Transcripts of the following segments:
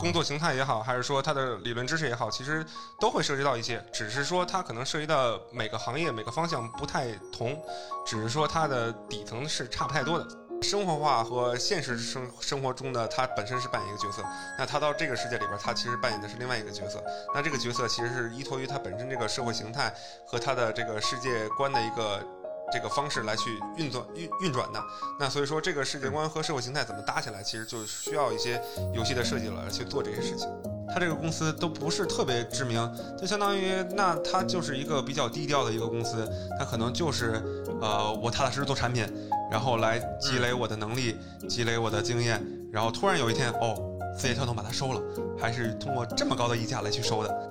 工作形态也好，还是说它的理论知识也好，其实都会涉及到一些，只是说它可能涉及到每个行业每个方向不太同，只是说它的底层是差不太多的。生活化和现实生生活中的他本身是扮演一个角色，那他到这个世界里边，他其实扮演的是另外一个角色。那这个角色其实是依托于他本身这个社会形态和他的这个世界观的一个这个方式来去运作运运转的。那所以说，这个世界观和社会形态怎么搭起来，其实就需要一些游戏的设计来去做这些事情。他这个公司都不是特别知名，就相当于那他就是一个比较低调的一个公司，他可能就是呃，我踏踏实实做产品。然后来积累我的能力，积累我的经验，然后突然有一天，哦，字节跳动把它收了，还是通过这么高的溢价来去收的。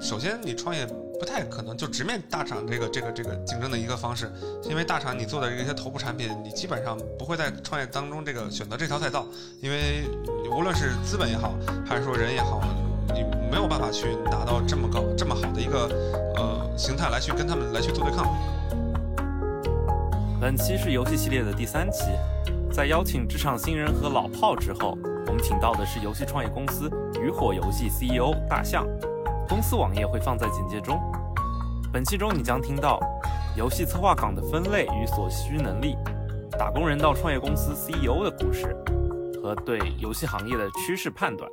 首先，你创业不太可能就直面大厂这个这个这个竞争的一个方式，因为大厂你做的这些头部产品，你基本上不会在创业当中这个选择这条赛道，因为无论是资本也好，还是说人也好，你没有办法去拿到这么高这么好的一个呃形态来去跟他们来去做对抗。本期是游戏系列的第三期，在邀请职场新人和老炮之后，我们请到的是游戏创业公司渔火游戏 CEO 大象。公司网页会放在简介中。本期中你将听到游戏策划岗的分类与所需能力，打工人到创业公司 CEO 的故事，和对游戏行业的趋势判断。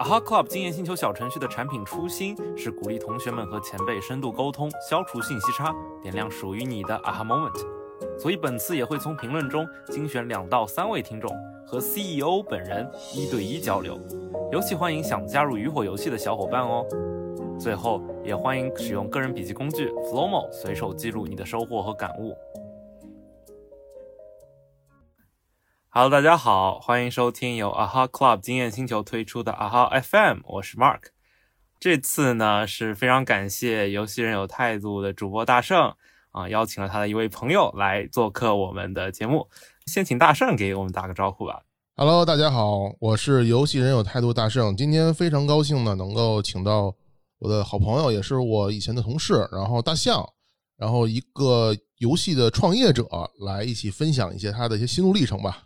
Aha Club 经验星球小程序的产品初心是鼓励同学们和前辈深度沟通，消除信息差，点亮属于你的 Aha Moment。所以本次也会从评论中精选两到三位听众和 CEO 本人一对一交流，尤其欢迎想加入渔火游戏的小伙伴哦。最后也欢迎使用个人笔记工具 Flomo 随手记录你的收获和感悟。Hello，大家好，欢迎收听由 Aha Club 经验星球推出的 Aha FM，我是 Mark。这次呢是非常感谢游戏人有态度的主播大圣。啊，邀请了他的一位朋友来做客我们的节目，先请大圣给我们打个招呼吧。Hello，大家好，我是游戏人有态度大圣，今天非常高兴呢，能够请到我的好朋友，也是我以前的同事，然后大象，然后一个游戏的创业者，来一起分享一些他的一些心路历程吧。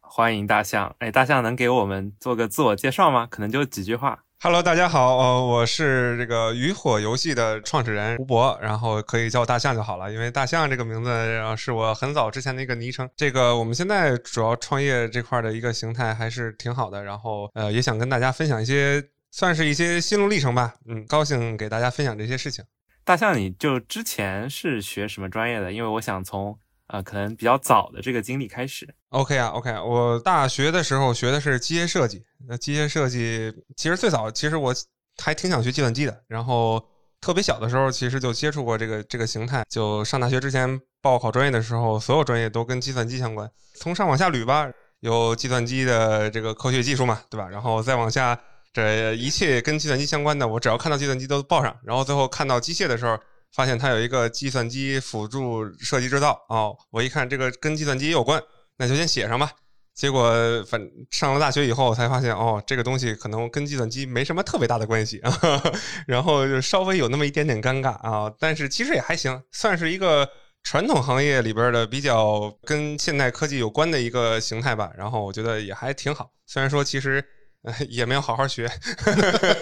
欢迎大象，哎，大象能给我们做个自我介绍吗？可能就几句话。Hello，大家好，呃，我是这个渔火游戏的创始人吴博，然后可以叫我大象就好了，因为大象这个名字是我很早之前的一个昵称。这个我们现在主要创业这块的一个形态还是挺好的，然后呃，也想跟大家分享一些，算是一些心路历程吧。嗯，高兴给大家分享这些事情。大象，你就之前是学什么专业的？因为我想从。呃，可能比较早的这个经历开始。OK 啊，OK，我大学的时候学的是机械设计。那机械设计其实最早，其实我还挺想学计算机的。然后特别小的时候，其实就接触过这个这个形态。就上大学之前报考专业的时候，所有专业都跟计算机相关。从上往下捋吧，有计算机的这个科学技术嘛，对吧？然后再往下，这一切跟计算机相关的，我只要看到计算机都报上。然后最后看到机械的时候。发现它有一个计算机辅助设计制造哦，我一看这个跟计算机有关，那就先写上吧。结果反上了大学以后才发现哦，这个东西可能跟计算机没什么特别大的关系啊，然后就稍微有那么一点点尴尬啊。但是其实也还行，算是一个传统行业里边的比较跟现代科技有关的一个形态吧。然后我觉得也还挺好，虽然说其实。也没有好好学，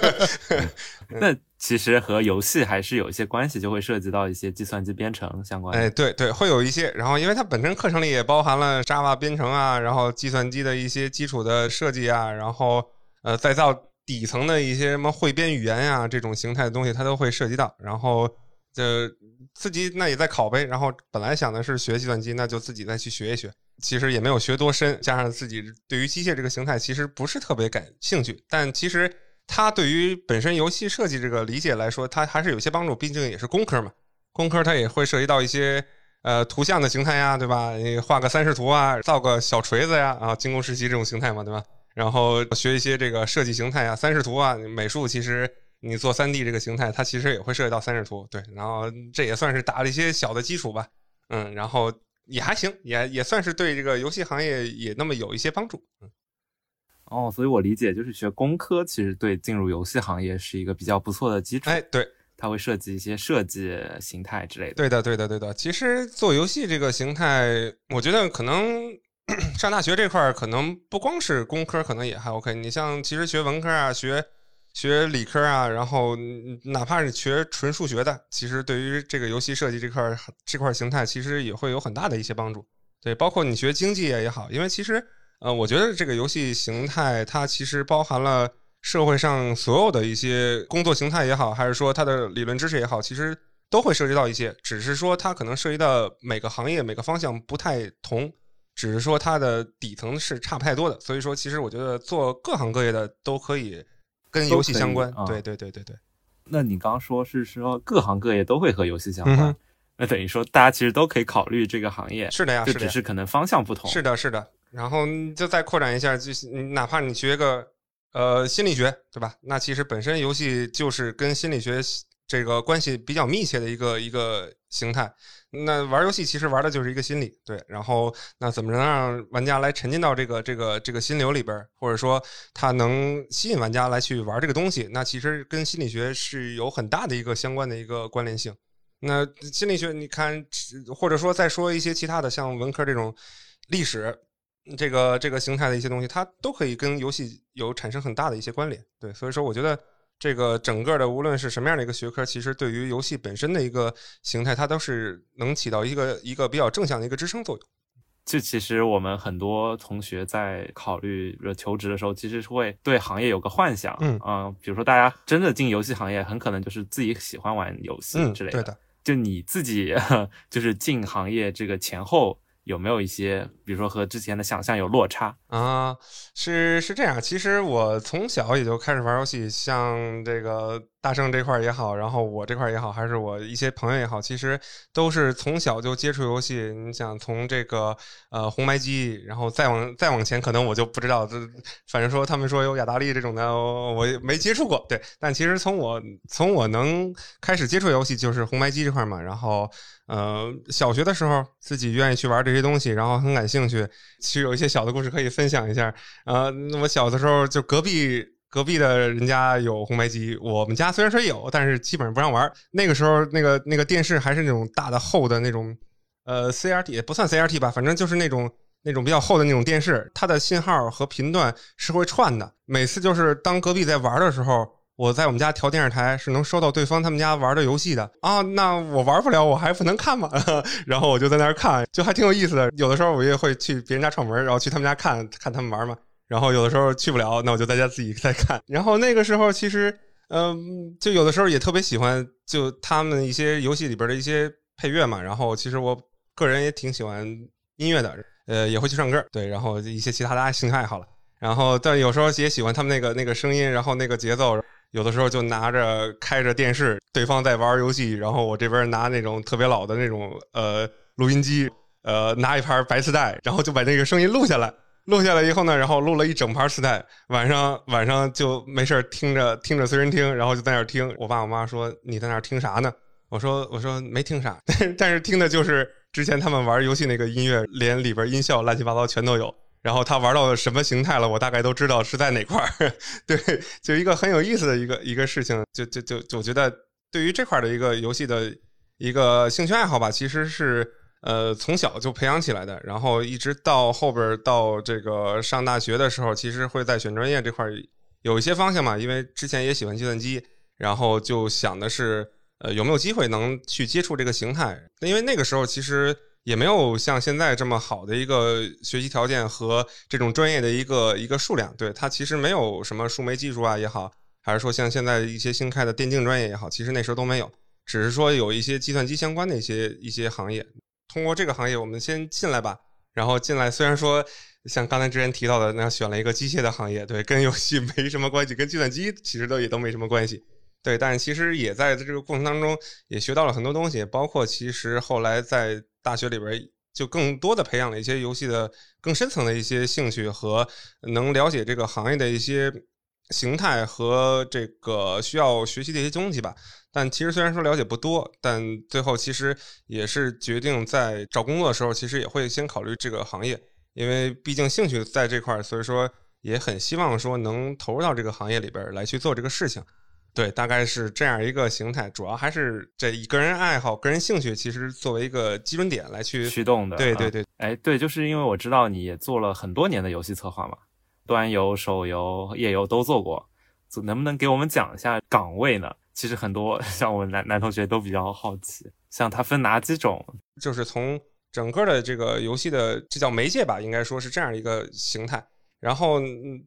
那其实和游戏还是有一些关系，就会涉及到一些计算机编程相关。哎，对对，会有一些。然后，因为它本身课程里也包含了 Java 编程啊，然后计算机的一些基础的设计啊，然后呃，再造底层的一些什么汇编语言呀这种形态的东西，它都会涉及到。然后就自己那也在考呗。然后本来想的是学计算机，那就自己再去学一学。其实也没有学多深，加上自己对于机械这个形态其实不是特别感兴趣，但其实它对于本身游戏设计这个理解来说，它还是有些帮助。毕竟也是工科嘛，工科它也会涉及到一些呃图像的形态呀，对吧？你画个三视图啊，造个小锤子呀，啊，精工时期这种形态嘛，对吧？然后学一些这个设计形态啊，三视图啊，美术其实你做三 D 这个形态，它其实也会涉及到三视图，对。然后这也算是打了一些小的基础吧，嗯，然后。也还行，也也算是对这个游戏行业也那么有一些帮助。嗯，哦，所以我理解就是学工科其实对进入游戏行业是一个比较不错的基础。哎，对，它会涉及一些设计形态之类的。对的，对的，对的。其实做游戏这个形态，我觉得可能 上大学这块儿可能不光是工科，可能也还 OK。你像其实学文科啊，学学理科啊，然后哪怕是学纯数学的，其实对于这个游戏设计这块这块形态，其实也会有很大的一些帮助。对，包括你学经济也好，因为其实呃，我觉得这个游戏形态它其实包含了社会上所有的一些工作形态也好，还是说它的理论知识也好，其实都会涉及到一些，只是说它可能涉及到每个行业每个方向不太同，只是说它的底层是差不太多的。所以说，其实我觉得做各行各业的都可以。跟游戏相关，对对对对对。那你刚刚说是说各行各业都会和游戏相关，那等于说大家其实都可以考虑这个行业。是的呀，就只是可能方向不同。是的，是的。然后就再扩展一下，就是哪怕你学个呃心理学，对吧？那其实本身游戏就是跟心理学。这个关系比较密切的一个一个形态，那玩游戏其实玩的就是一个心理，对。然后那怎么能让玩家来沉浸到这个这个这个心流里边，或者说他能吸引玩家来去玩这个东西？那其实跟心理学是有很大的一个相关的一个关联性。那心理学，你看，或者说再说一些其他的，像文科这种历史这个这个形态的一些东西，它都可以跟游戏有产生很大的一些关联。对，所以说我觉得。这个整个的无论是什么样的一个学科，其实对于游戏本身的一个形态，它都是能起到一个一个比较正向的一个支撑作用。就其实我们很多同学在考虑求职的时候，其实是会对行业有个幻想，嗯，比如说大家真的进游戏行业，很可能就是自己喜欢玩游戏之类的。对的，就你自己 就是进行业这个前后。有没有一些，比如说和之前的想象有落差啊？是是这样，其实我从小也就开始玩游戏，像这个。大圣这块也好，然后我这块也好，还是我一些朋友也好，其实都是从小就接触游戏。你想从这个呃红白机，然后再往再往前，可能我就不知道。这反正说他们说有雅达利这种的，我没接触过。对，但其实从我从我能开始接触游戏，就是红白机这块嘛。然后呃小学的时候自己愿意去玩这些东西，然后很感兴趣。其实有一些小的故事可以分享一下。呃，我小的时候就隔壁。隔壁的人家有红白机，我们家虽然说有，但是基本上不让玩。那个时候，那个那个电视还是那种大的厚的那种，呃，CRT 也不算 CRT 吧，反正就是那种那种比较厚的那种电视，它的信号和频段是会串的。每次就是当隔壁在玩的时候，我在我们家调电视台是能收到对方他们家玩的游戏的啊。那我玩不了，我还不能看嘛。然后我就在那儿看，就还挺有意思的。有的时候我也会去别人家串门，然后去他们家看看他们玩嘛。然后有的时候去不了，那我就在家自己在看。然后那个时候其实，嗯，就有的时候也特别喜欢，就他们一些游戏里边的一些配乐嘛。然后其实我个人也挺喜欢音乐的，呃，也会去唱歌，对。然后一些其他的兴趣爱好了。然后但有时候也喜欢他们那个那个声音，然后那个节奏。有的时候就拿着开着电视，对方在玩游戏，然后我这边拿那种特别老的那种呃录音机，呃拿一盘白磁带，然后就把那个声音录下来。录下来以后呢，然后录了一整盘磁带，晚上晚上就没事听着听着随身听，然后就在那听。我爸我妈说你在那听啥呢？我说我说没听啥，但是听的就是之前他们玩游戏那个音乐，连里边音效乱七八糟全都有。然后他玩到什么形态了，我大概都知道是在哪块儿。对，就一个很有意思的一个一个事情。就就就就觉得对于这块的一个游戏的一个兴趣爱好吧，其实是。呃，从小就培养起来的，然后一直到后边到这个上大学的时候，其实会在选专业这块有一些方向嘛。因为之前也喜欢计算机，然后就想的是，呃，有没有机会能去接触这个形态？因为那个时候其实也没有像现在这么好的一个学习条件和这种专业的一个一个数量。对它其实没有什么数媒技术啊也好，还是说像现在一些新开的电竞专业也好，其实那时候都没有，只是说有一些计算机相关的一些一些行业。通过这个行业，我们先进来吧。然后进来，虽然说像刚才之前提到的，那选了一个机械的行业，对，跟游戏没什么关系，跟计算机其实都也都没什么关系，对。但其实也在这个过程当中也学到了很多东西，包括其实后来在大学里边就更多的培养了一些游戏的更深层的一些兴趣和能了解这个行业的一些形态和这个需要学习的一些东西吧。但其实虽然说了解不多，但最后其实也是决定在找工作的时候，其实也会先考虑这个行业，因为毕竟兴趣在这块儿，所以说也很希望说能投入到这个行业里边来去做这个事情。对，大概是这样一个形态，主要还是这以个人爱好、个人兴趣，其实作为一个基准点来去驱动的。对对对，哎，对，就是因为我知道你也做了很多年的游戏策划嘛，端游、手游、页游都做过，能不能给我们讲一下岗位呢？其实很多 像我男男同学都比较好奇，像它分哪几种？就是从整个的这个游戏的这叫媒介吧，应该说是这样一个形态。然后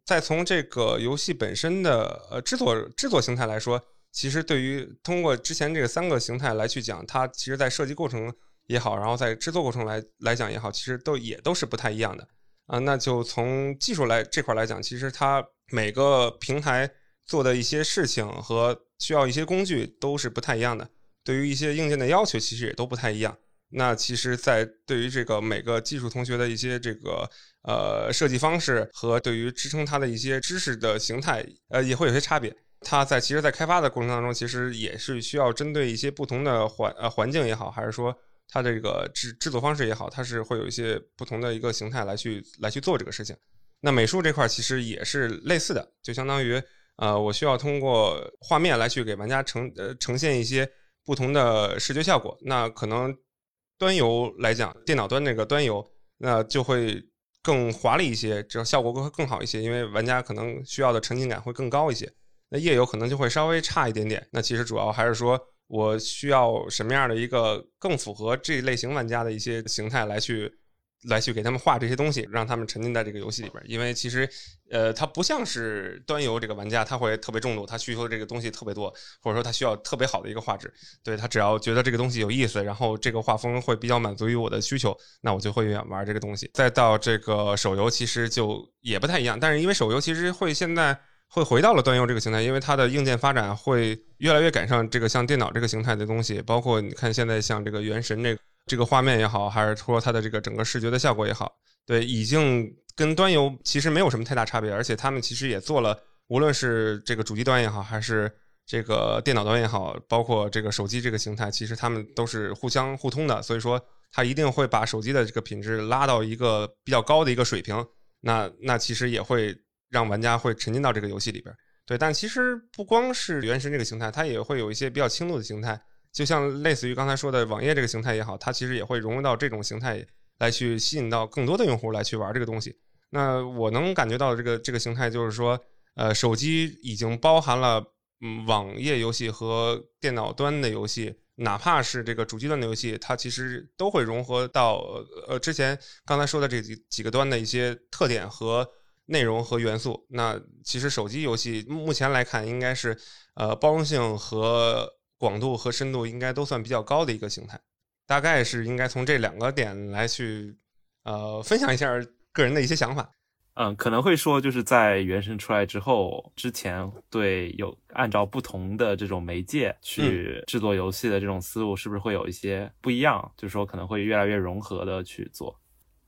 再从这个游戏本身的呃制作制作形态来说，其实对于通过之前这个三个形态来去讲，它其实在设计过程也好，然后在制作过程来来讲也好，其实都也都是不太一样的啊。那就从技术来这块来讲，其实它每个平台做的一些事情和需要一些工具都是不太一样的，对于一些硬件的要求其实也都不太一样。那其实，在对于这个每个技术同学的一些这个呃设计方式和对于支撑它的一些知识的形态，呃，也会有些差别。它在其实，在开发的过程当中，其实也是需要针对一些不同的环呃环境也好，还是说它这个制制作方式也好，它是会有一些不同的一个形态来去来去做这个事情。那美术这块其实也是类似的，就相当于呃，我需要通过画面来去给玩家呈呃呈现一些不同的视觉效果。那可能。端游来讲，电脑端那个端游，那就会更华丽一些，这效果会更好一些，因为玩家可能需要的沉浸感会更高一些。那页游可能就会稍微差一点点。那其实主要还是说我需要什么样的一个更符合这类型玩家的一些形态来去。来去给他们画这些东西，让他们沉浸在这个游戏里边。因为其实，呃，它不像是端游这个玩家，他会特别重度，他需求这个东西特别多，或者说他需要特别好的一个画质。对他只要觉得这个东西有意思，然后这个画风会比较满足于我的需求，那我就会玩这个东西。再到这个手游，其实就也不太一样。但是因为手游其实会现在会回到了端游这个形态，因为它的硬件发展会越来越赶上这个像电脑这个形态的东西。包括你看现在像这个原神这。这个画面也好，还是说它的这个整个视觉的效果也好，对，已经跟端游其实没有什么太大差别，而且他们其实也做了，无论是这个主机端也好，还是这个电脑端也好，包括这个手机这个形态，其实他们都是互相互通的，所以说它一定会把手机的这个品质拉到一个比较高的一个水平，那那其实也会让玩家会沉浸到这个游戏里边，对，但其实不光是原神这个形态，它也会有一些比较轻度的形态。就像类似于刚才说的网页这个形态也好，它其实也会融入到这种形态来去吸引到更多的用户来去玩这个东西。那我能感觉到这个这个形态就是说，呃，手机已经包含了嗯网页游戏和电脑端的游戏，哪怕是这个主机端的游戏，它其实都会融合到呃之前刚才说的这几几个端的一些特点和内容和元素。那其实手机游戏目前来看，应该是呃包容性和广度和深度应该都算比较高的一个形态，大概是应该从这两个点来去，呃，分享一下个人的一些想法。嗯，可能会说就是在原神出来之后，之前对有按照不同的这种媒介去制作游戏的这种思路，是不是会有一些不一样？就是说可能会越来越融合的去做。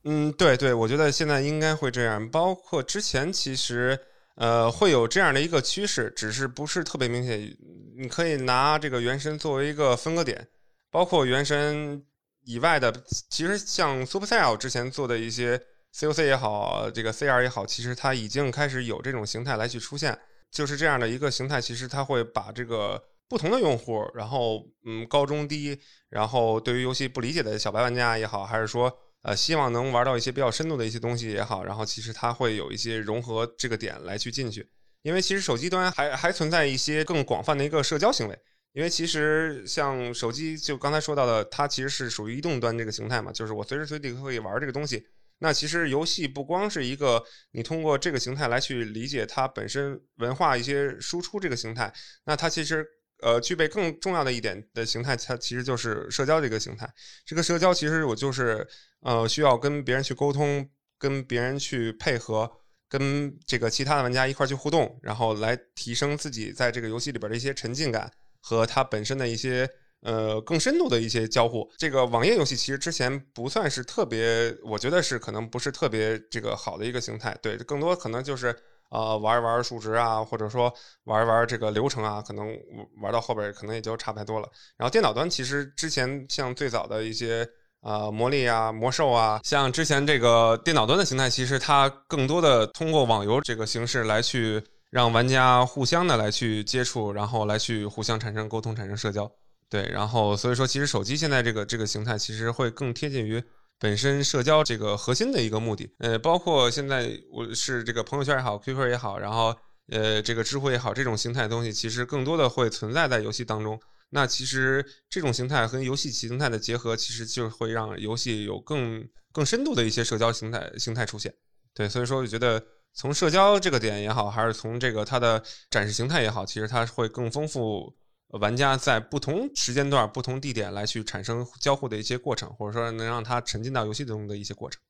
嗯，对对，我觉得现在应该会这样。包括之前其实。呃，会有这样的一个趋势，只是不是特别明显。你可以拿这个原神作为一个分割点，包括原神以外的，其实像 Supercell 之前做的一些 COC 也好，这个 CR 也好，其实它已经开始有这种形态来去出现。就是这样的一个形态，其实它会把这个不同的用户，然后嗯，高中低，然后对于游戏不理解的小白玩家也好，还是说。呃，希望能玩到一些比较深度的一些东西也好，然后其实它会有一些融合这个点来去进去，因为其实手机端还还存在一些更广泛的一个社交行为，因为其实像手机就刚才说到的，它其实是属于移动端这个形态嘛，就是我随时随地可以玩这个东西。那其实游戏不光是一个你通过这个形态来去理解它本身文化一些输出这个形态，那它其实。呃，具备更重要的一点的形态，它其实就是社交这个形态。这个社交其实我就是呃，需要跟别人去沟通，跟别人去配合，跟这个其他的玩家一块去互动，然后来提升自己在这个游戏里边的一些沉浸感和它本身的一些呃更深度的一些交互。这个网页游戏其实之前不算是特别，我觉得是可能不是特别这个好的一个形态。对，更多可能就是。呃，玩一玩数值啊，或者说玩一玩这个流程啊，可能玩到后边可能也就差不太多了。然后电脑端其实之前像最早的一些呃魔力啊、魔兽啊，像之前这个电脑端的形态，其实它更多的通过网游这个形式来去让玩家互相的来去接触，然后来去互相产生沟通、产生社交。对，然后所以说，其实手机现在这个这个形态，其实会更贴近于本身社交这个核心的一个目的。呃，包括现在我是这个朋友圈也好，QQ 也好，然后呃这个知乎也好，这种形态的东西，其实更多的会存在在游戏当中。那其实这种形态和游戏形态的结合，其实就会让游戏有更更深度的一些社交形态形态出现。对，所以说我觉得从社交这个点也好，还是从这个它的展示形态也好，其实它会更丰富。玩家在不同时间段、不同地点来去产生交互的一些过程，或者说能让他沉浸到游戏中的一些过程。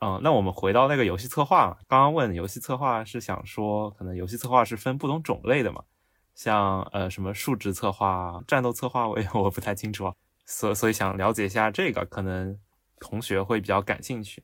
嗯，那我们回到那个游戏策划，刚刚问游戏策划是想说，可能游戏策划是分不同种类的嘛？像呃什么数值策划、战斗策划，我也 我不太清楚，所所以想了解一下这个，可能同学会比较感兴趣。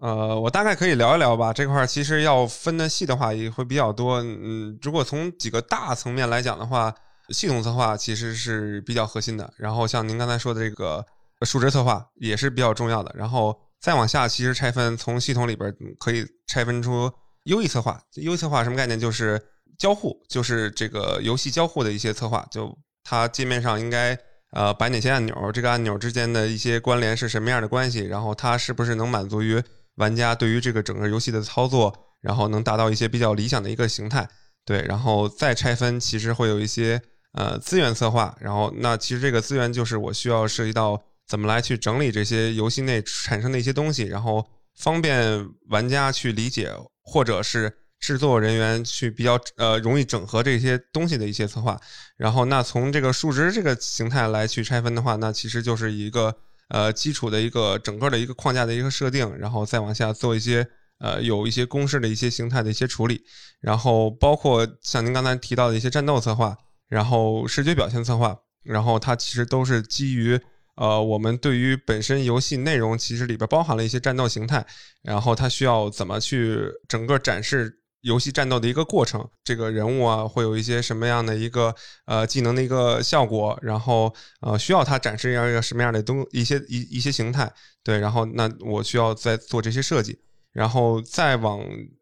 呃，我大概可以聊一聊吧。这块其实要分的细的话也会比较多。嗯，如果从几个大层面来讲的话。系统策划其实是比较核心的，然后像您刚才说的这个数值策划也是比较重要的，然后再往下其实拆分，从系统里边可以拆分出优异策划。优异策划什么概念？就是交互，就是这个游戏交互的一些策划，就它界面上应该呃摆哪些按钮，这个按钮之间的一些关联是什么样的关系，然后它是不是能满足于玩家对于这个整个游戏的操作，然后能达到一些比较理想的一个形态。对，然后再拆分，其实会有一些。呃，资源策划，然后那其实这个资源就是我需要涉及到怎么来去整理这些游戏内产生的一些东西，然后方便玩家去理解，或者是制作人员去比较呃容易整合这些东西的一些策划。然后那从这个数值这个形态来去拆分的话，那其实就是一个呃基础的一个整个的一个框架的一个设定，然后再往下做一些呃有一些公式的一些形态的一些处理，然后包括像您刚才提到的一些战斗策划。然后视觉表现策划，然后它其实都是基于呃我们对于本身游戏内容其实里边包含了一些战斗形态，然后它需要怎么去整个展示游戏战斗的一个过程，这个人物啊会有一些什么样的一个呃技能的一个效果，然后呃需要它展示一样一个什么样的东一些一一些形态，对，然后那我需要再做这些设计，然后再往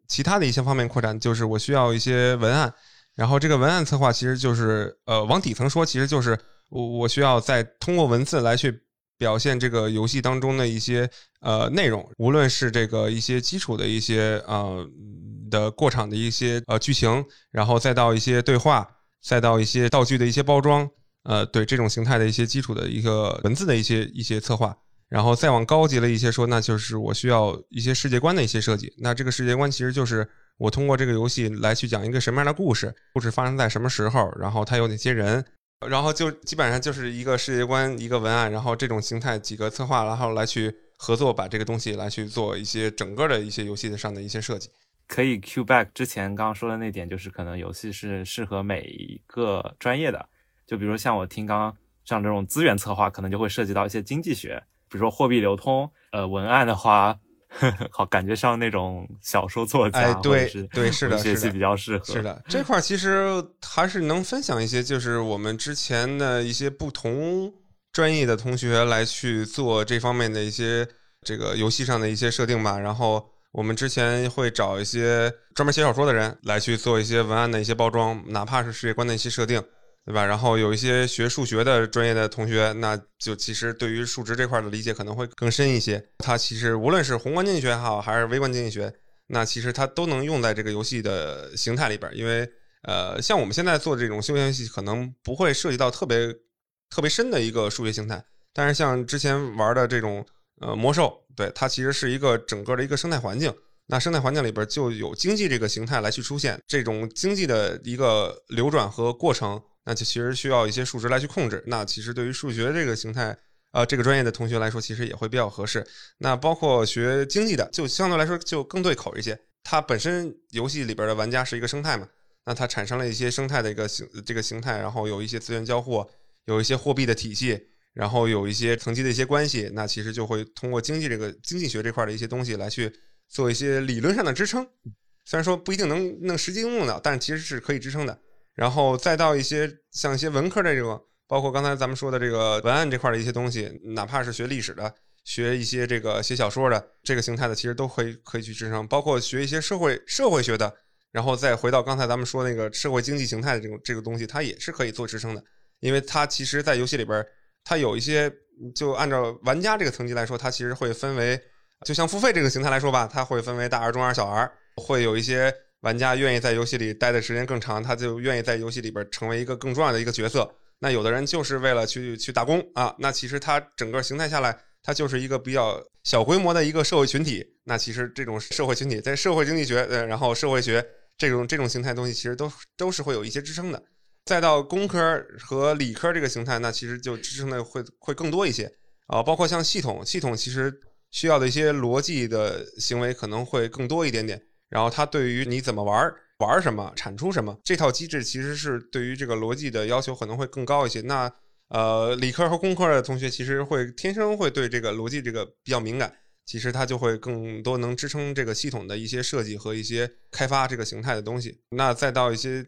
其他的一些方面扩展，就是我需要一些文案。然后这个文案策划其实就是，呃，往底层说，其实就是我我需要再通过文字来去表现这个游戏当中的一些呃内容，无论是这个一些基础的一些呃的过场的一些呃剧情，然后再到一些对话，再到一些道具的一些包装，呃，对这种形态的一些基础的一个文字的一些一些策划，然后再往高级了一些说，那就是我需要一些世界观的一些设计，那这个世界观其实就是。我通过这个游戏来去讲一个什么样的故事，故事发生在什么时候，然后它有哪些人，然后就基本上就是一个世界观、一个文案，然后这种形态几个策划，然后来去合作把这个东西来去做一些整个的一些游戏的上的一些设计。可以 Q back 之前刚刚说的那点，就是可能游戏是适合每一个专业的，就比如像我听刚刚像这种资源策划，可能就会涉及到一些经济学，比如说货币流通，呃，文案的话。好，感觉像那种小说作家，哎，对对，是的，学习比较适合。是的，这块其实还是能分享一些，就是我们之前的一些不同专业的同学来去做这方面的一些这个游戏上的一些设定吧。然后我们之前会找一些专门写小说的人来去做一些文案的一些包装，哪怕是世界观的一些设定。对吧？然后有一些学数学的专业的同学，那就其实对于数值这块的理解可能会更深一些。它其实无论是宏观经济学也好，还是微观经济学，那其实它都能用在这个游戏的形态里边。因为呃，像我们现在做这种休闲游戏，可能不会涉及到特别特别深的一个数学形态。但是像之前玩的这种呃魔兽，对它其实是一个整个的一个生态环境。那生态环境里边就有经济这个形态来去出现，这种经济的一个流转和过程。那就其实需要一些数值来去控制。那其实对于数学这个形态，呃，这个专业的同学来说，其实也会比较合适。那包括学经济的，就相对来说就更对口一些。它本身游戏里边的玩家是一个生态嘛，那它产生了一些生态的一个形这个形态，然后有一些资源交互，有一些货币的体系，然后有一些层级的一些关系。那其实就会通过经济这个经济学这块的一些东西来去做一些理论上的支撑。虽然说不一定能能实际应用的，但是其实是可以支撑的。然后再到一些像一些文科的这种，包括刚才咱们说的这个文案这块的一些东西，哪怕是学历史的，学一些这个写小说的这个形态的，其实都可以可以去支撑。包括学一些社会社会学的，然后再回到刚才咱们说那个社会经济形态的这种这个东西，它也是可以做支撑的，因为它其实，在游戏里边儿，它有一些，就按照玩家这个层级来说，它其实会分为，就像付费这个形态来说吧，它会分为大儿、中儿、小儿，会有一些玩家愿意在游戏里待的时间更长，他就愿意在游戏里边成为一个更重要的一个角色。那有的人就是为了去去打工啊，那其实它整个形态下来，它就是一个比较小规模的一个社会群体。那其实这种社会群体在社会经济学，呃，然后社会学这种这种形态东西，其实都都是会有一些支撑的。再到工科和理科这个形态，那其实就支撑的会会更多一些啊，包括像系统，系统其实需要的一些逻辑的行为可能会更多一点点。然后它对于你怎么玩。玩什么产出什么，这套机制其实是对于这个逻辑的要求可能会更高一些。那呃，理科和工科的同学其实会天生会对这个逻辑这个比较敏感，其实它就会更多能支撑这个系统的一些设计和一些开发这个形态的东西。那再到一些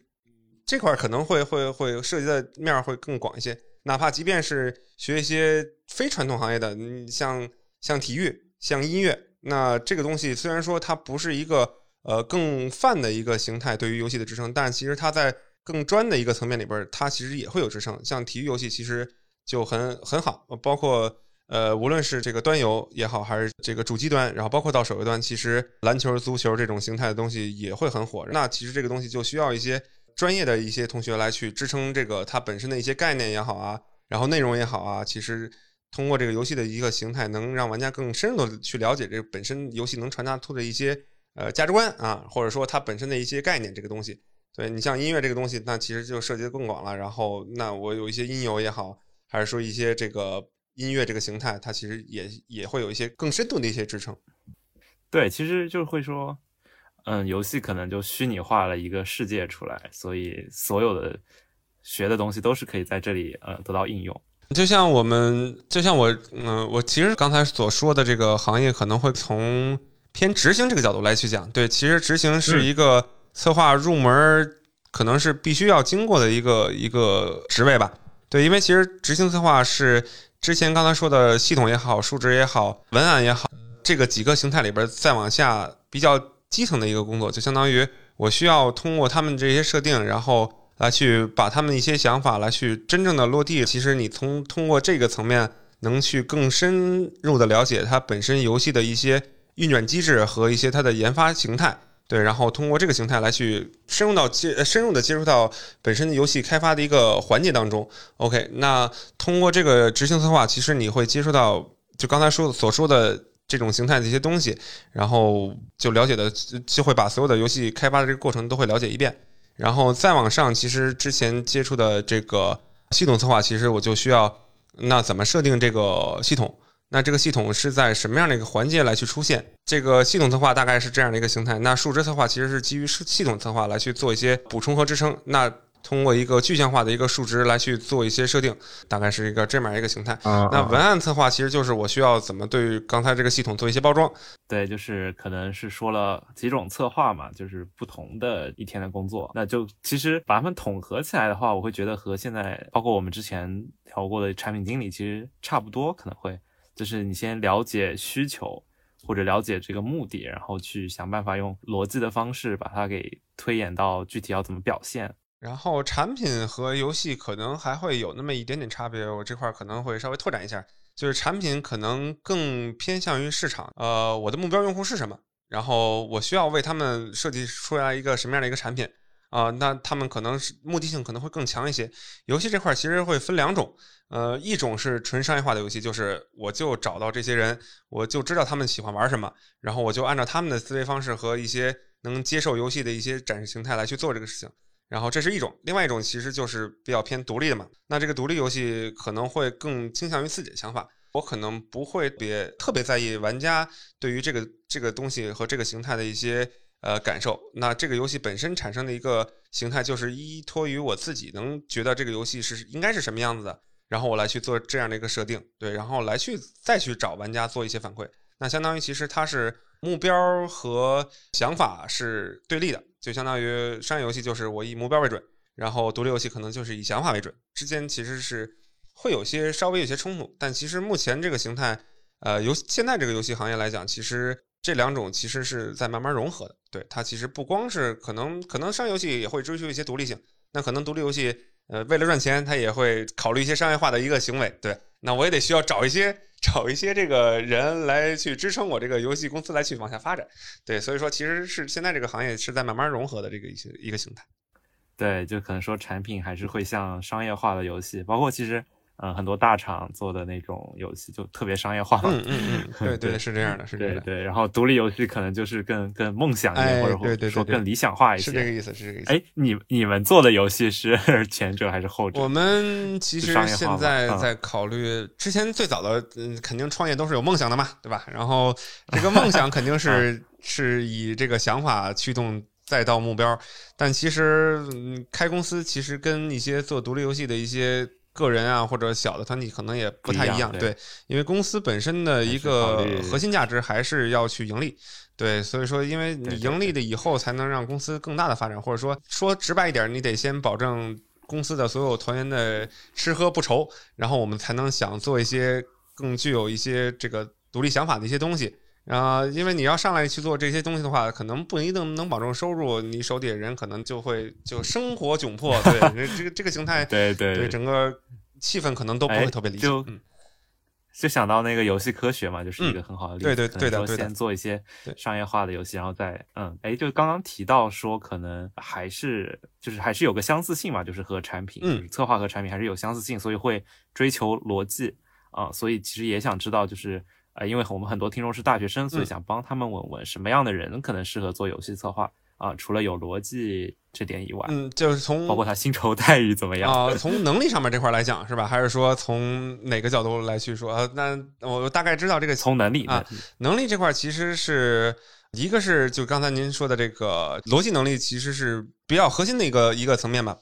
这块可能会会会涉及的面会更广一些。哪怕即便是学一些非传统行业的，你像像体育、像音乐，那这个东西虽然说它不是一个。呃，更泛的一个形态对于游戏的支撑，但其实它在更专的一个层面里边，它其实也会有支撑。像体育游戏其实就很很好，包括呃，无论是这个端游也好，还是这个主机端，然后包括到手游端，其实篮球、足球这种形态的东西也会很火。那其实这个东西就需要一些专业的一些同学来去支撑这个它本身的一些概念也好啊，然后内容也好啊，其实通过这个游戏的一个形态，能让玩家更深入的去了解这个本身游戏能传达出的一些。呃，价值观啊，或者说它本身的一些概念，这个东西，对你像音乐这个东西，那其实就涉及的更广了。然后，那我有一些音游也好，还是说一些这个音乐这个形态，它其实也也会有一些更深度的一些支撑。对，其实就会说，嗯，游戏可能就虚拟化了一个世界出来，所以所有的学的东西都是可以在这里呃得到应用。就像我们，就像我，嗯，我其实刚才所说的这个行业可能会从。偏执行这个角度来去讲，对，其实执行是一个策划入门，可能是必须要经过的一个一个职位吧。对，因为其实执行策划是之前刚才说的系统也好、数值也好、文案也好，这个几个形态里边再往下比较基层的一个工作，就相当于我需要通过他们这些设定，然后来去把他们一些想法来去真正的落地。其实你从通过这个层面，能去更深入的了解它本身游戏的一些。运转机制和一些它的研发形态，对，然后通过这个形态来去深入到接深入的接触到本身的游戏开发的一个环节当中。OK，那通过这个执行策划，其实你会接触到就刚才说所说的这种形态的一些东西，然后就了解的就会把所有的游戏开发的这个过程都会了解一遍，然后再往上，其实之前接触的这个系统策划，其实我就需要那怎么设定这个系统。那这个系统是在什么样的一个环节来去出现？这个系统策划大概是这样的一个形态。那数值策划其实是基于系统策划来去做一些补充和支撑。那通过一个具象化的一个数值来去做一些设定，大概是一个这么一个形态。那文案策划其实就是我需要怎么对刚才这个系统做一些包装。对，就是可能是说了几种策划嘛，就是不同的一天的工作。那就其实把它们统合起来的话，我会觉得和现在包括我们之前聊过的产品经理其实差不多，可能会。就是你先了解需求，或者了解这个目的，然后去想办法用逻辑的方式把它给推演到具体要怎么表现。然后产品和游戏可能还会有那么一点点差别，我这块可能会稍微拓展一下。就是产品可能更偏向于市场，呃，我的目标用户是什么，然后我需要为他们设计出来一个什么样的一个产品。啊，那他们可能是目的性可能会更强一些。游戏这块其实会分两种，呃，一种是纯商业化的游戏，就是我就找到这些人，我就知道他们喜欢玩什么，然后我就按照他们的思维方式和一些能接受游戏的一些展示形态来去做这个事情。然后这是一种，另外一种其实就是比较偏独立的嘛。那这个独立游戏可能会更倾向于自己的想法，我可能不会别特别在意玩家对于这个这个东西和这个形态的一些。呃，感受那这个游戏本身产生的一个形态，就是依托于我自己能觉得这个游戏是应该是什么样子的，然后我来去做这样的一个设定，对，然后来去再去找玩家做一些反馈。那相当于其实它是目标和想法是对立的，就相当于商业游戏就是我以目标为准，然后独立游戏可能就是以想法为准，之间其实是会有些稍微有些冲突。但其实目前这个形态，呃，游现在这个游戏行业来讲，其实。这两种其实是在慢慢融合的。对它其实不光是可能可能商业游戏也会追求一些独立性，那可能独立游戏呃为了赚钱，他也会考虑一些商业化的一个行为。对，那我也得需要找一些找一些这个人来去支撑我这个游戏公司来去往下发展。对，所以说其实是现在这个行业是在慢慢融合的这个一些一个形态。对，就可能说产品还是会像商业化的游戏，包括其实。嗯，很多大厂做的那种游戏就特别商业化。嗯嗯 嗯，对对是这样的，是这样的。对，然后独立游戏可能就是更更梦想一点，或者说更理想化一些。是这个意思，是这个意思。哎，你你们做的游戏是 前者还是后者？我们其实现在在考虑，之前最早的嗯，肯定创业都是有梦想的嘛，对吧？然后这个梦想肯定是 是以这个想法驱动再到目标，但其实开公司其实跟一些做独立游戏的一些。个人啊，或者小的团体可能也不太一样，对，因为公司本身的一个核心价值还是要去盈利，对，所以说，因为你盈利的以后才能让公司更大的发展，或者说说直白一点，你得先保证公司的所有团员的吃喝不愁，然后我们才能想做一些更具有一些这个独立想法的一些东西。啊，因为你要上来去做这些东西的话，可能不一定能保证收入，你手底下人可能就会就生活窘迫，对，这个这个形态，对对对，整个气氛可能都不会特别理想。就就想到那个游戏科学嘛，就是一个很好的例子。对对对的，说先做一些商业化的游戏，然后再嗯，哎，就刚刚提到说，可能还是就是还是有个相似性嘛，就是和产品，嗯，策划和产品还是有相似性，所以会追求逻辑啊，所以其实也想知道就是。呃，因为我们很多听众是大学生，所以想帮他们问问什么样的人可能适合做游戏策划啊？除了有逻辑这点以外，嗯，就是从包括他薪酬待遇怎么样啊？从能力上面这块来讲是吧？还是说从哪个角度来去说？那我大概知道这个从能力啊，能力这块其实是一个是就刚才您说的这个逻辑能力，其实是比较核心的一个一个层面吧。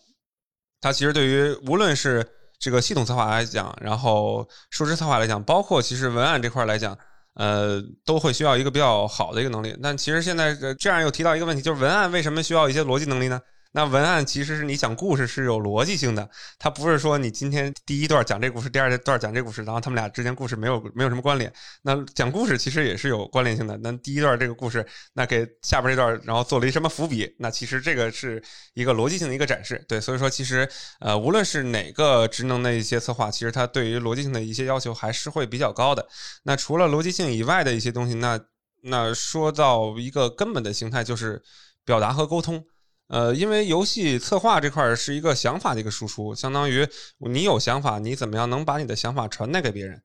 它其实对于无论是这个系统策划来讲，然后数值策划来讲，包括其实文案这块来讲，呃，都会需要一个比较好的一个能力。但其实现在这样又提到一个问题，就是文案为什么需要一些逻辑能力呢？那文案其实是你讲故事是有逻辑性的，它不是说你今天第一段讲这故事，第二段讲这故事，然后他们俩之间故事没有没有什么关联。那讲故事其实也是有关联性的。那第一段这个故事，那给下边这段然后做了一什么伏笔？那其实这个是一个逻辑性的一个展示。对，所以说其实呃，无论是哪个职能的一些策划，其实它对于逻辑性的一些要求还是会比较高的。那除了逻辑性以外的一些东西，那那说到一个根本的形态，就是表达和沟通。呃，因为游戏策划这块是一个想法的一个输出，相当于你有想法，你怎么样能把你的想法传达给别人？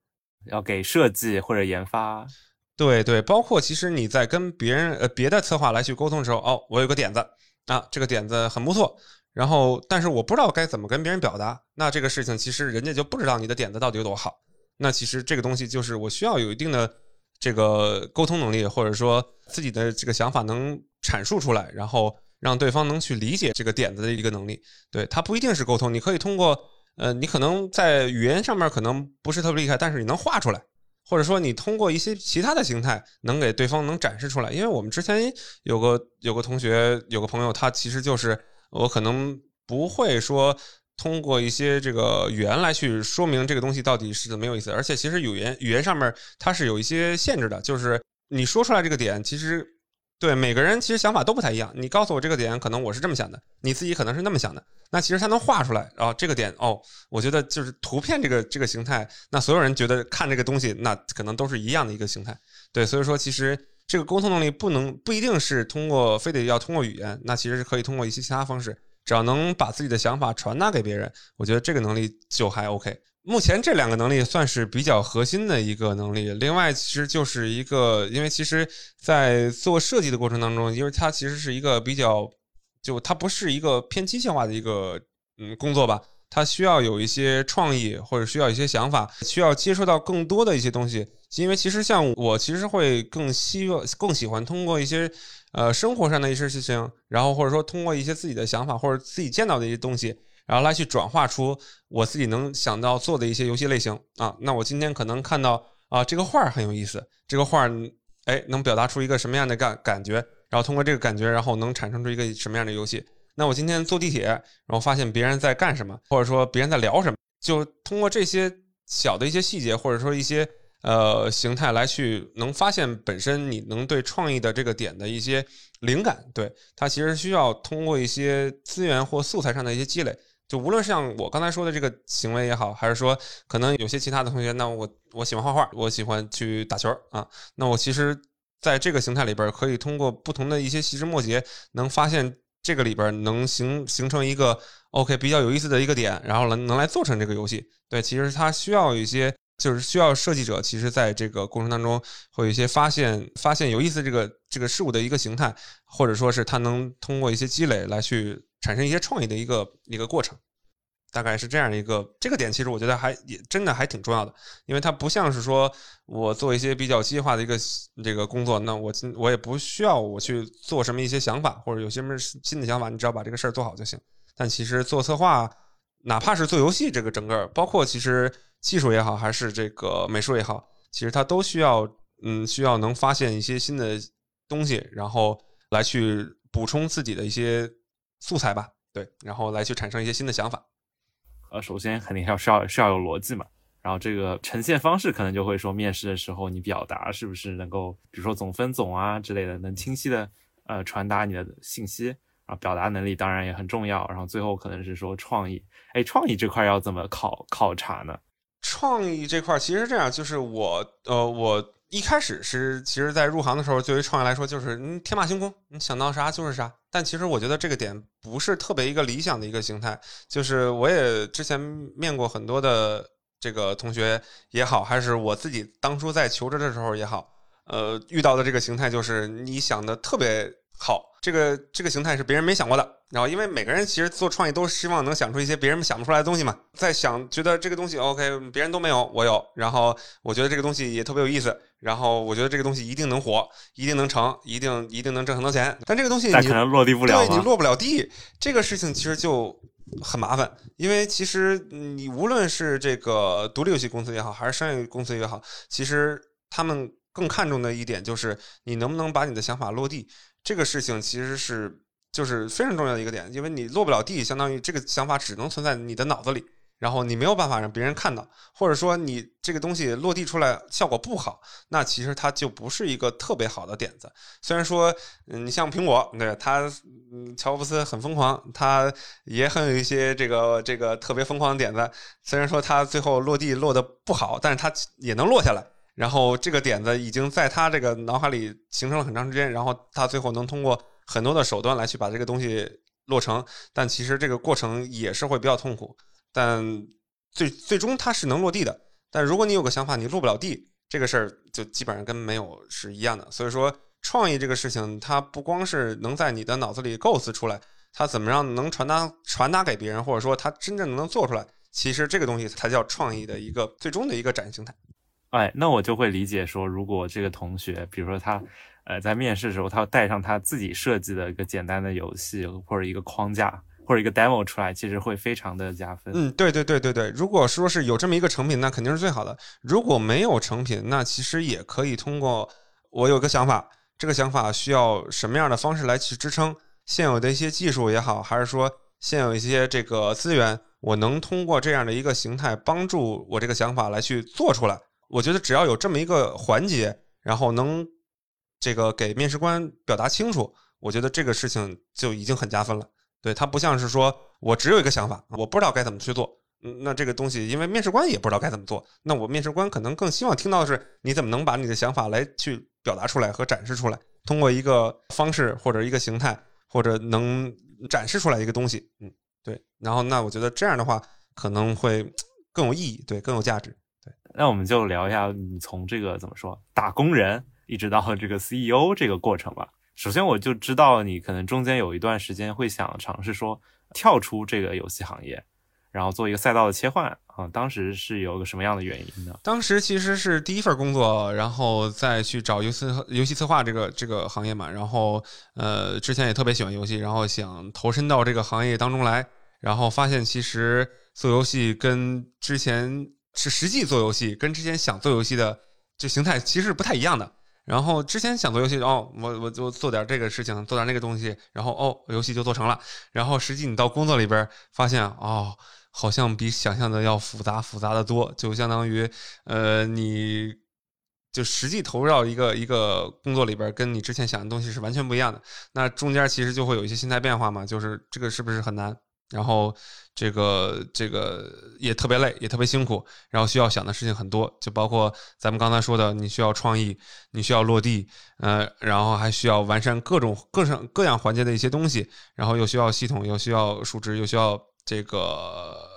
要给设计或者研发，对对，包括其实你在跟别人呃别的策划来去沟通的时候，哦，我有个点子啊，这个点子很不错，然后但是我不知道该怎么跟别人表达，那这个事情其实人家就不知道你的点子到底有多好，那其实这个东西就是我需要有一定的这个沟通能力，或者说自己的这个想法能阐述出来，然后。让对方能去理解这个点子的一个能力，对他不一定是沟通，你可以通过，呃，你可能在语言上面可能不是特别厉害，但是你能画出来，或者说你通过一些其他的形态能给对方能展示出来。因为我们之前有个有个同学有个朋友，他其实就是我可能不会说通过一些这个语言来去说明这个东西到底是怎么有意思，而且其实语言语言上面它是有一些限制的，就是你说出来这个点其实。对每个人其实想法都不太一样。你告诉我这个点，可能我是这么想的，你自己可能是那么想的。那其实他能画出来，然后这个点哦，我觉得就是图片这个这个形态，那所有人觉得看这个东西，那可能都是一样的一个形态。对，所以说其实这个沟通能力不能不一定是通过非得要通过语言，那其实是可以通过一些其他方式，只要能把自己的想法传达给别人，我觉得这个能力就还 OK。目前这两个能力算是比较核心的一个能力。另外，其实就是一个，因为其实，在做设计的过程当中，因为它其实是一个比较，就它不是一个偏机械化的一个嗯工作吧，它需要有一些创意或者需要一些想法，需要接触到更多的一些东西。因为其实像我，其实会更希望、更喜欢通过一些呃生活上的一些事情，然后或者说通过一些自己的想法或者自己见到的一些东西。然后来去转化出我自己能想到做的一些游戏类型啊，那我今天可能看到啊这个画很有意思，这个画哎能表达出一个什么样的感感觉，然后通过这个感觉，然后能产生出一个什么样的游戏？那我今天坐地铁，然后发现别人在干什么，或者说别人在聊什么，就通过这些小的一些细节，或者说一些呃形态来去能发现本身你能对创意的这个点的一些灵感，对它其实需要通过一些资源或素材上的一些积累。就无论是像我刚才说的这个行为也好，还是说可能有些其他的同学，那我我喜欢画画，我喜欢去打球啊，那我其实在这个形态里边可以通过不同的一些细枝末节，能发现这个里边能形形成一个 OK 比较有意思的一个点，然后能能来做成这个游戏。对，其实它需要一些。就是需要设计者，其实在这个过程当中会有一些发现，发现有意思这个这个事物的一个形态，或者说是他能通过一些积累来去产生一些创意的一个一个过程，大概是这样的一个这个点，其实我觉得还也真的还挺重要的，因为它不像是说我做一些比较机械化的一个这个工作，那我我也不需要我去做什么一些想法或者有些什么新的想法，你只要把这个事儿做好就行。但其实做策划，哪怕是做游戏，这个整个包括其实。技术也好，还是这个美术也好，其实它都需要，嗯，需要能发现一些新的东西，然后来去补充自己的一些素材吧，对，然后来去产生一些新的想法。呃，首先肯定要需要需要有逻辑嘛，然后这个呈现方式可能就会说，面试的时候你表达是不是能够，比如说总分总啊之类的，能清晰的呃传达你的信息，然后表达能力当然也很重要，然后最后可能是说创意，哎，创意这块要怎么考考察呢？创意这块其实这样，就是我呃，我一开始是其实，在入行的时候，对于创业来说，就是你天马行空，你想到啥就是啥。但其实我觉得这个点不是特别一个理想的一个形态。就是我也之前面过很多的这个同学也好，还是我自己当初在求职的时候也好，呃，遇到的这个形态就是你想的特别好。这个这个形态是别人没想过的，然后因为每个人其实做创意都希望能想出一些别人想不出来的东西嘛，在想觉得这个东西 OK，别人都没有，我有，然后我觉得这个东西也特别有意思，然后我觉得这个东西一定能火，一定能成，一定一定能挣很多钱，但这个东西你可能落地不了，对你落不了地，这个事情其实就很麻烦，因为其实你无论是这个独立游戏公司也好，还是商业公司也好，其实他们更看重的一点就是你能不能把你的想法落地。这个事情其实是就是非常重要的一个点，因为你落不了地，相当于这个想法只能存在你的脑子里，然后你没有办法让别人看到，或者说你这个东西落地出来效果不好，那其实它就不是一个特别好的点子。虽然说，嗯，你像苹果，对它，嗯，乔布斯很疯狂，他也很有一些这个这个特别疯狂的点子。虽然说他最后落地落的不好，但是他也能落下来。然后这个点子已经在他这个脑海里形成了很长时间，然后他最后能通过很多的手段来去把这个东西落成，但其实这个过程也是会比较痛苦，但最最终它是能落地的。但如果你有个想法你落不了地，这个事儿就基本上跟没有是一样的。所以说，创意这个事情，它不光是能在你的脑子里构思出来，它怎么样能传达传达给别人，或者说它真正能做出来，其实这个东西才叫创意的一个最终的一个展现形态。哎，那我就会理解说，如果这个同学，比如说他，呃，在面试的时候，他要带上他自己设计的一个简单的游戏或者一个框架或者一个 demo 出来，其实会非常的加分。嗯，对对对对对。如果说是有这么一个成品，那肯定是最好的。如果没有成品，那其实也可以通过我有个想法，这个想法需要什么样的方式来去支撑现有的一些技术也好，还是说现有一些这个资源，我能通过这样的一个形态帮助我这个想法来去做出来。我觉得只要有这么一个环节，然后能这个给面试官表达清楚，我觉得这个事情就已经很加分了。对他不像是说我只有一个想法，我不知道该怎么去做。嗯，那这个东西，因为面试官也不知道该怎么做，那我面试官可能更希望听到的是你怎么能把你的想法来去表达出来和展示出来，通过一个方式或者一个形态，或者能展示出来一个东西。嗯，对。然后那我觉得这样的话可能会更有意义，对，更有价值。那我们就聊一下你从这个怎么说打工人一直到这个 CEO 这个过程吧。首先我就知道你可能中间有一段时间会想尝试说跳出这个游戏行业，然后做一个赛道的切换啊。当时是有个什么样的原因呢？当时其实是第一份工作，然后再去找游戏游戏策划这个这个行业嘛。然后呃之前也特别喜欢游戏，然后想投身到这个行业当中来，然后发现其实做游戏跟之前。是实际做游戏跟之前想做游戏的这形态其实是不太一样的。然后之前想做游戏，哦，我我就做点这个事情，做点那个东西，然后哦，游戏就做成了。然后实际你到工作里边发现，哦，好像比想象的要复杂复杂的多。就相当于，呃，你就实际投入到一个一个工作里边，跟你之前想的东西是完全不一样的。那中间其实就会有一些心态变化嘛，就是这个是不是很难？然后这个这个也特别累，也特别辛苦，然后需要想的事情很多，就包括咱们刚才说的，你需要创意，你需要落地，呃，然后还需要完善各种各种各样环节的一些东西，然后又需要系统，又需要数值，又需要这个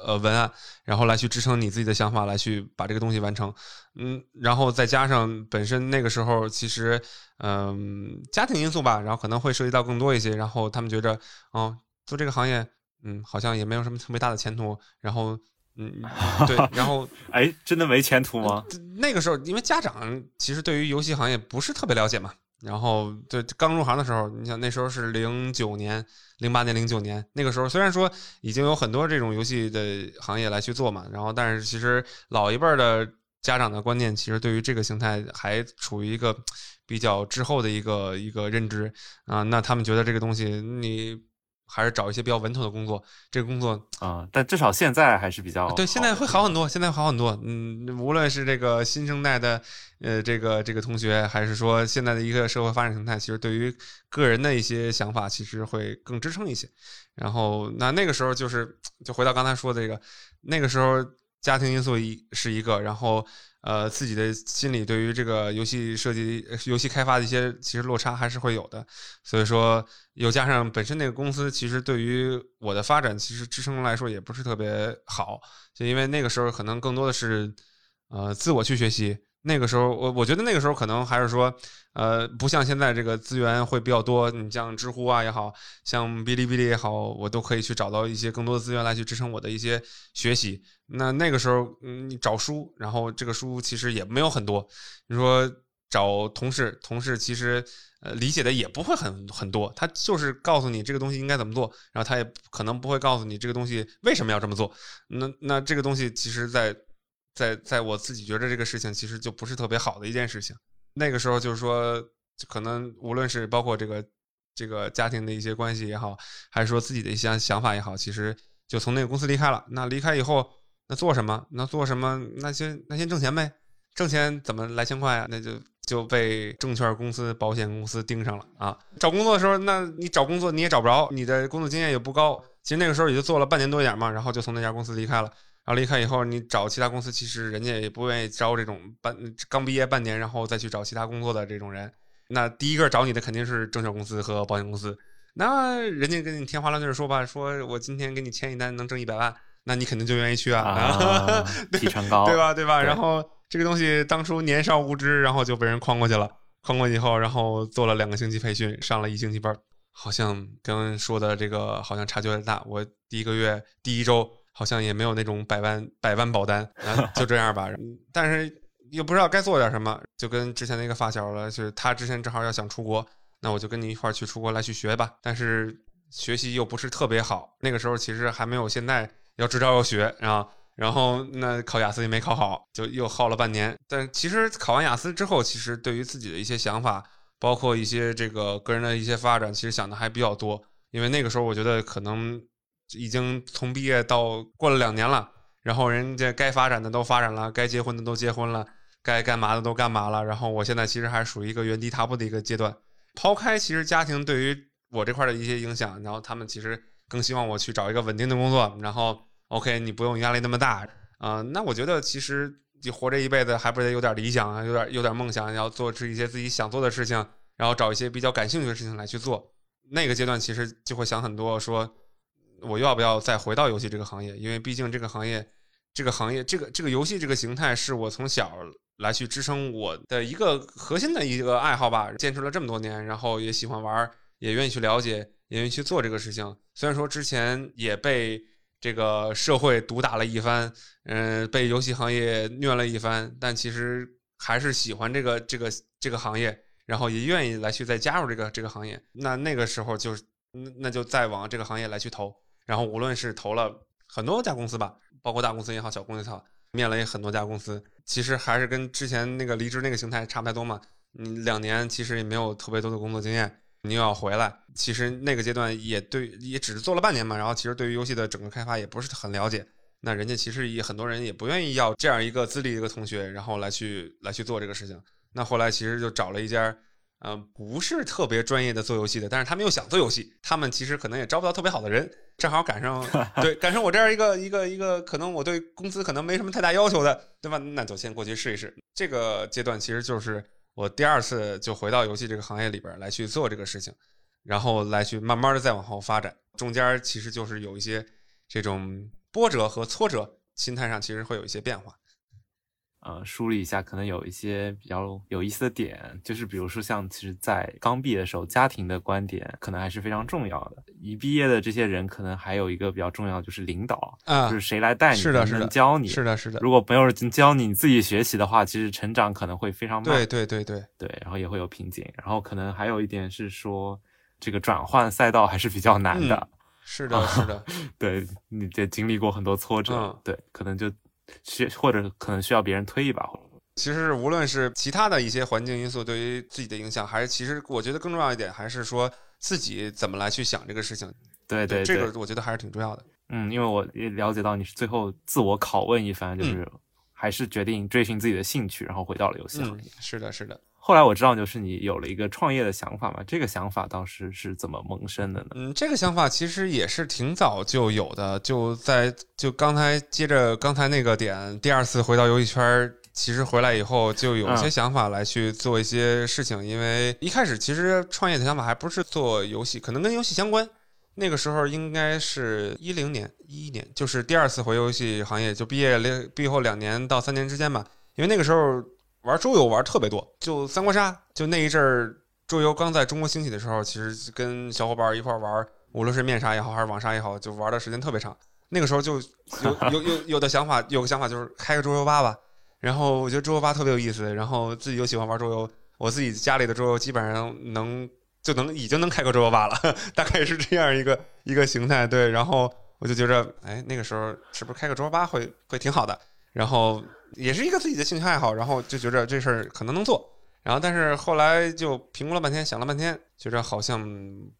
呃文案，然后来去支撑你自己的想法，来去把这个东西完成。嗯，然后再加上本身那个时候其实嗯家庭因素吧，然后可能会涉及到更多一些，然后他们觉着哦做这个行业。嗯，好像也没有什么特别大的前途。然后，嗯，对，然后，哎，真的没前途吗？那个时候，因为家长其实对于游戏行业不是特别了解嘛。然后，对，刚入行的时候，你想那时候是零九年、零八年、零九年，那个时候虽然说已经有很多这种游戏的行业来去做嘛，然后，但是其实老一辈的家长的观念，其实对于这个形态还处于一个比较滞后的一个一个认知啊。那他们觉得这个东西你。还是找一些比较稳妥的工作，这个工作啊，但至少现在还是比较对，现在会好很多，现在好很多。嗯，无论是这个新生代的呃这个这个同学，还是说现在的一个社会发展形态，其实对于个人的一些想法，其实会更支撑一些。然后那那个时候就是就回到刚才说的这个，那个时候家庭因素一是一个，然后。呃，自己的心里对于这个游戏设计、游戏开发的一些其实落差还是会有的，所以说又加上本身那个公司其实对于我的发展其实支撑来说也不是特别好，就因为那个时候可能更多的是呃自我去学习。那个时候，我我觉得那个时候可能还是说，呃，不像现在这个资源会比较多。你像知乎啊也好像哔哩哔哩也好，我都可以去找到一些更多的资源来去支撑我的一些学习。那那个时候，嗯，你找书，然后这个书其实也没有很多。你说找同事，同事其实呃理解的也不会很很多。他就是告诉你这个东西应该怎么做，然后他也可能不会告诉你这个东西为什么要这么做。那那这个东西其实，在在在我自己觉得这个事情其实就不是特别好的一件事情。那个时候就是说，可能无论是包括这个这个家庭的一些关系也好，还是说自己的一些想法也好，其实就从那个公司离开了。那离开以后，那做什么？那做什么？那先那先挣钱呗。挣钱怎么来钱快啊？那就就被证券公司、保险公司盯上了啊。找工作的时候，那你找工作你也找不着，你的工作经验也不高。其实那个时候也就做了半年多一点嘛，然后就从那家公司离开了。然后离开以后，你找其他公司，其实人家也不愿意招这种半刚毕业半年，然后再去找其他工作的这种人。那第一个找你的肯定是证券公司和保险公司。那人家跟你天花乱坠说吧，说我今天给你签一单能挣一百万，那你肯定就愿意去啊，提成高，对吧？对吧？然后这个东西当初年少无知，然后就被人诓过去了。诓过去以后，然后做了两个星期培训，上了一星期班，好像跟说的这个好像差距有点大。我第一个月第一周。好像也没有那种百万百万保单啊，就这样吧。但是又不知道该做点什么，就跟之前那个发小了，就是他之前正好要想出国，那我就跟你一块儿去出国来去学吧。但是学习又不是特别好，那个时候其实还没有现在要支招要学啊。然后那考雅思也没考好，就又耗了半年。但其实考完雅思之后，其实对于自己的一些想法，包括一些这个个人的一些发展，其实想的还比较多。因为那个时候我觉得可能。已经从毕业到过了两年了，然后人家该发展的都发展了，该结婚的都结婚了，该干嘛的都干嘛了。然后我现在其实还属于一个原地踏步的一个阶段。抛开其实家庭对于我这块的一些影响，然后他们其实更希望我去找一个稳定的工作。然后 OK，你不用压力那么大啊。那我觉得其实你活这一辈子还不得有点理想啊，有点有点梦想，要做出一些自己想做的事情，然后找一些比较感兴趣的事情来去做。那个阶段其实就会想很多说。我要不要再回到游戏这个行业？因为毕竟这个行业，这个行业，这个这个游戏这个形态是我从小来去支撑我的一个核心的一个爱好吧。坚持了这么多年，然后也喜欢玩，也愿意去了解，也愿意去做这个事情。虽然说之前也被这个社会毒打了一番，嗯，被游戏行业虐了一番，但其实还是喜欢这个这个这个行业，然后也愿意来去再加入这个这个行业。那那个时候就那那就再往这个行业来去投。然后无论是投了很多家公司吧，包括大公司也好，小公司也好，面了也很多家公司，其实还是跟之前那个离职那个形态差不太多嘛。你两年其实也没有特别多的工作经验，你又要回来，其实那个阶段也对，也只是做了半年嘛。然后其实对于游戏的整个开发也不是很了解，那人家其实也很多人也不愿意要这样一个资历一个同学，然后来去来去做这个事情。那后来其实就找了一家，呃，不是特别专业的做游戏的，但是他们又想做游戏，他们其实可能也招不到特别好的人，正好赶上，对，赶上我这样一个一个一个，可能我对工资可能没什么太大要求的，对吧？那就先过去试一试。这个阶段其实就是我第二次就回到游戏这个行业里边来去做这个事情，然后来去慢慢的再往后发展，中间其实就是有一些这种波折和挫折，心态上其实会有一些变化。呃，梳理一下，可能有一些比较有意思的点，就是比如说像其实，在刚毕业的时候，家庭的观点可能还是非常重要的。一毕业的这些人，可能还有一个比较重要，就是领导啊，就是谁来带你，是的，是的，教你，是的，是的。如果没有人教你，你自己学习的话，其实成长可能会非常慢。对，对，对，对，对，然后也会有瓶颈。然后可能还有一点是说，这个转换赛道还是比较难的。是的，是的，对，你也经历过很多挫折，对，可能就。需或者可能需要别人推一把，其实无论是其他的一些环境因素对于自己的影响，还是其实我觉得更重要一点，还是说自己怎么来去想这个事情。对对，这个我觉得还是挺重要的。嗯，因为我也了解到你是最后自我拷问一番，就是还是决定追寻自己的兴趣，然后回到了游戏行业。是的，是的。后来我知道，就是你有了一个创业的想法嘛？这个想法当时是怎么萌生的呢？嗯，这个想法其实也是挺早就有的，就在就刚才接着刚才那个点，第二次回到游戏圈，其实回来以后就有一些想法来去做一些事情。因为一开始其实创业的想法还不是做游戏，可能跟游戏相关。那个时候应该是一零年、一一年，就是第二次回游戏行业，就毕业两毕业后两年到三年之间吧。因为那个时候。玩桌游玩特别多，就三国杀，就那一阵儿桌游刚在中国兴起的时候，其实跟小伙伴一块玩，无论是面杀也好，还是网杀也好，就玩的时间特别长。那个时候就有有有有的想法，有个想法就是开个桌游吧吧。然后我觉得桌游吧特别有意思，然后自己又喜欢玩桌游，我自己家里的桌游基本上能就能已经能开个桌游吧了，大概是这样一个一个形态。对，然后我就觉着，哎，那个时候是不是开个桌游吧会会挺好的？然后。也是一个自己的兴趣爱好，然后就觉着这事儿可能能做，然后但是后来就评估了半天，想了半天，觉着好像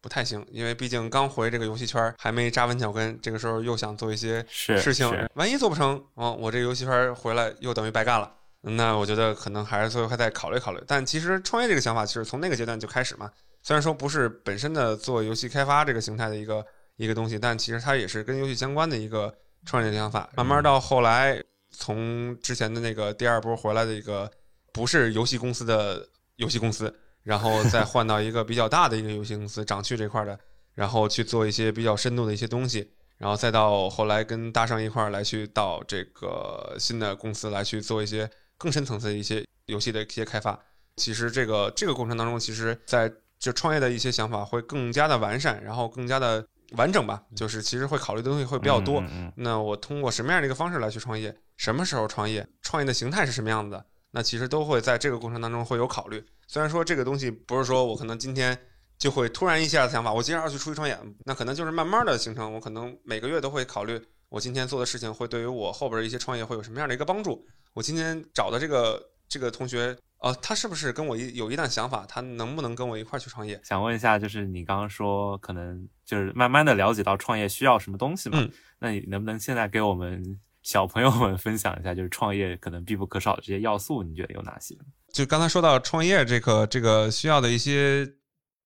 不太行，因为毕竟刚回这个游戏圈，还没扎稳脚跟，这个时候又想做一些事情，万一做不成，哦，我这游戏圈回来又等于白干了。那我觉得可能还是最后还得考虑考虑。但其实创业这个想法，其实从那个阶段就开始嘛。虽然说不是本身的做游戏开发这个形态的一个一个东西，但其实它也是跟游戏相关的一个创业的想法。慢慢到后来。从之前的那个第二波回来的一个不是游戏公司的游戏公司，然后再换到一个比较大的一个游戏公司，掌趣这块的，然后去做一些比较深度的一些东西，然后再到后来跟大圣一块儿来去到这个新的公司来去做一些更深层次的一些游戏的一些开发。其实这个这个过程当中，其实在就创业的一些想法会更加的完善，然后更加的。完整吧，就是其实会考虑的东西会比较多。那我通过什么样的一个方式来去创业？什么时候创业？创业的形态是什么样子的？那其实都会在这个过程当中会有考虑。虽然说这个东西不是说我可能今天就会突然一下子想法，我今天要去出去创业，那可能就是慢慢的形成。我可能每个月都会考虑，我今天做的事情会对于我后边的一些创业会有什么样的一个帮助。我今天找的这个这个同学。哦，他是不是跟我一有一段想法？他能不能跟我一块去创业？想问一下，就是你刚刚说可能就是慢慢的了解到创业需要什么东西嘛？嗯，那你能不能现在给我们小朋友们分享一下，就是创业可能必不可少的这些要素？你觉得有哪些？就刚才说到创业这个这个需要的一些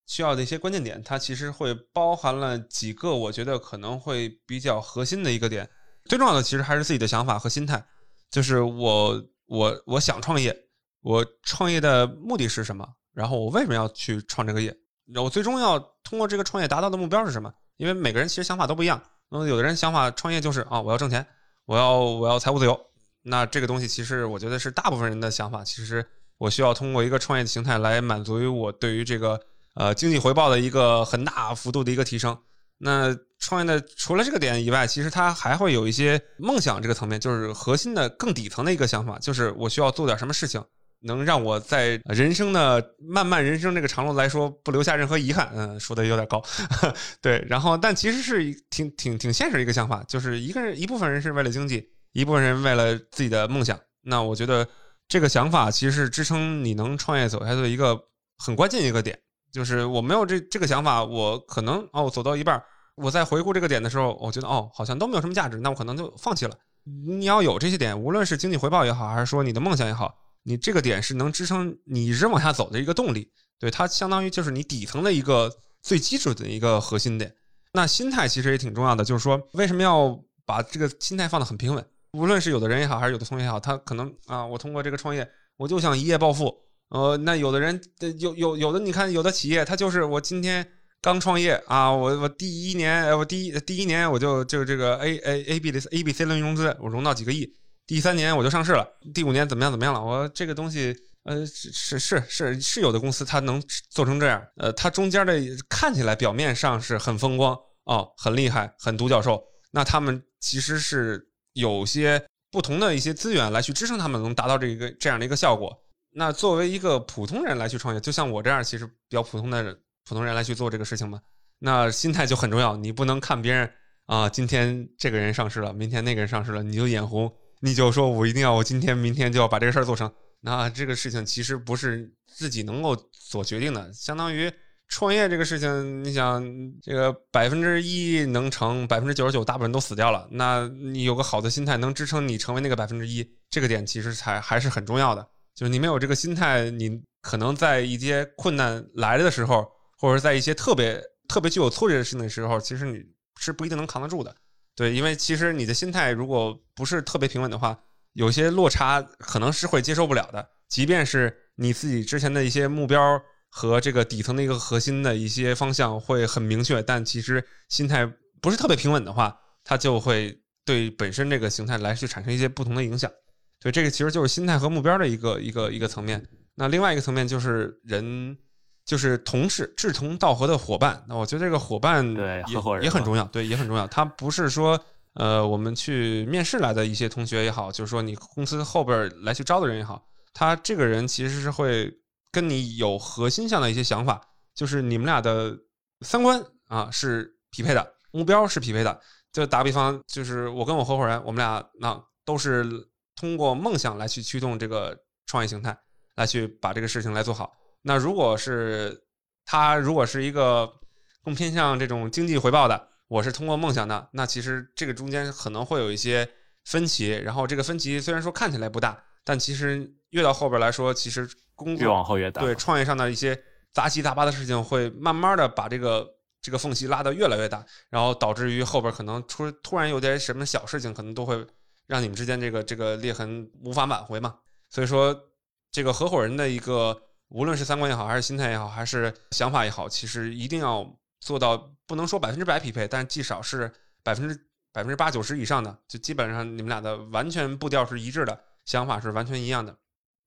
需要的一些关键点，它其实会包含了几个，我觉得可能会比较核心的一个点。最重要的其实还是自己的想法和心态，就是我我我想创业。我创业的目的是什么？然后我为什么要去创这个业？我最终要通过这个创业达到的目标是什么？因为每个人其实想法都不一样。那么有的人想法创业就是啊，我要挣钱，我要我要财务自由。那这个东西其实我觉得是大部分人的想法。其实我需要通过一个创业的形态来满足于我对于这个呃经济回报的一个很大幅度的一个提升。那创业的除了这个点以外，其实它还会有一些梦想这个层面，就是核心的更底层的一个想法，就是我需要做点什么事情。能让我在人生的漫漫人生这个长路来说不留下任何遗憾，嗯，说的有点高，对。然后，但其实是挺挺挺现实一个想法，就是一个人一部分人是为了经济，一部分人为了自己的梦想。那我觉得这个想法其实是支撑你能创业走下去的一个很关键一个点。就是我没有这这个想法，我可能哦走到一半，我在回顾这个点的时候，我觉得哦好像都没有什么价值，那我可能就放弃了。你要有这些点，无论是经济回报也好，还是说你的梦想也好。你这个点是能支撑你一直往下走的一个动力。对，它相当于就是你底层的一个最基础的一个核心点。那心态其实也挺重要的，就是说为什么要把这个心态放得很平稳？无论是有的人也好，还是有的同学也好，他可能啊，我通过这个创业，我就想一夜暴富。呃，那有的人有有有的，你看有的企业，他就是我今天刚创业啊，我我第一年，我第一第一年我就就这个 A A A B 的 A B C 轮融资，我融到几个亿，第三年我就上市了，第五年怎么样怎么样了？我这个东西。呃，是是是是有的公司它能做成这样，呃，它中间的看起来表面上是很风光哦，很厉害，很独角兽。那他们其实是有些不同的一些资源来去支撑他们能达到这一个这样的一个效果。那作为一个普通人来去创业，就像我这样其实比较普通的，普通人来去做这个事情嘛，那心态就很重要。你不能看别人啊，今天这个人上市了，明天那个人上市了，你就眼红，你就说我一定要我今天明天就要把这个事儿做成。那这个事情其实不是自己能够所决定的，相当于创业这个事情，你想这个百分之一能成，百分之九十九大部分都死掉了。那你有个好的心态，能支撑你成为那个百分之一，这个点其实才还是很重要的。就是你没有这个心态，你可能在一些困难来了的时候，或者在一些特别特别具有挫折性的时候，其实你是不一定能扛得住的。对，因为其实你的心态如果不是特别平稳的话。有些落差可能是会接受不了的，即便是你自己之前的一些目标和这个底层的一个核心的一些方向会很明确，但其实心态不是特别平稳的话，它就会对本身这个形态来去产生一些不同的影响。所以这个其实就是心态和目标的一个一个一个层面。那另外一个层面就是人，就是同事志同道合的伙伴。那我觉得这个伙伴对合伙人也很重要，对也很重要。他不是说。呃，我们去面试来的一些同学也好，就是说你公司后边来去招的人也好，他这个人其实是会跟你有核心上的一些想法，就是你们俩的三观啊是匹配的，目标是匹配的。就打个比方，就是我跟我合伙人，我们俩那都是通过梦想来去驱动这个创业形态，来去把这个事情来做好。那如果是他如果是一个更偏向这种经济回报的。我是通过梦想的，那其实这个中间可能会有一些分歧，然后这个分歧虽然说看起来不大，但其实越到后边来说，其实工作越往后越大。对创业上的一些杂七杂八的事情，会慢慢的把这个这个缝隙拉得越来越大，然后导致于后边可能出突然有点什么小事情，可能都会让你们之间这个这个裂痕无法挽回嘛。所以说，这个合伙人的一个无论是三观也好，还是心态也好，还是想法也好，其实一定要。做到不能说百分之百匹配，但至少是百分之百分之八九十以上的，就基本上你们俩的完全步调是一致的，想法是完全一样的。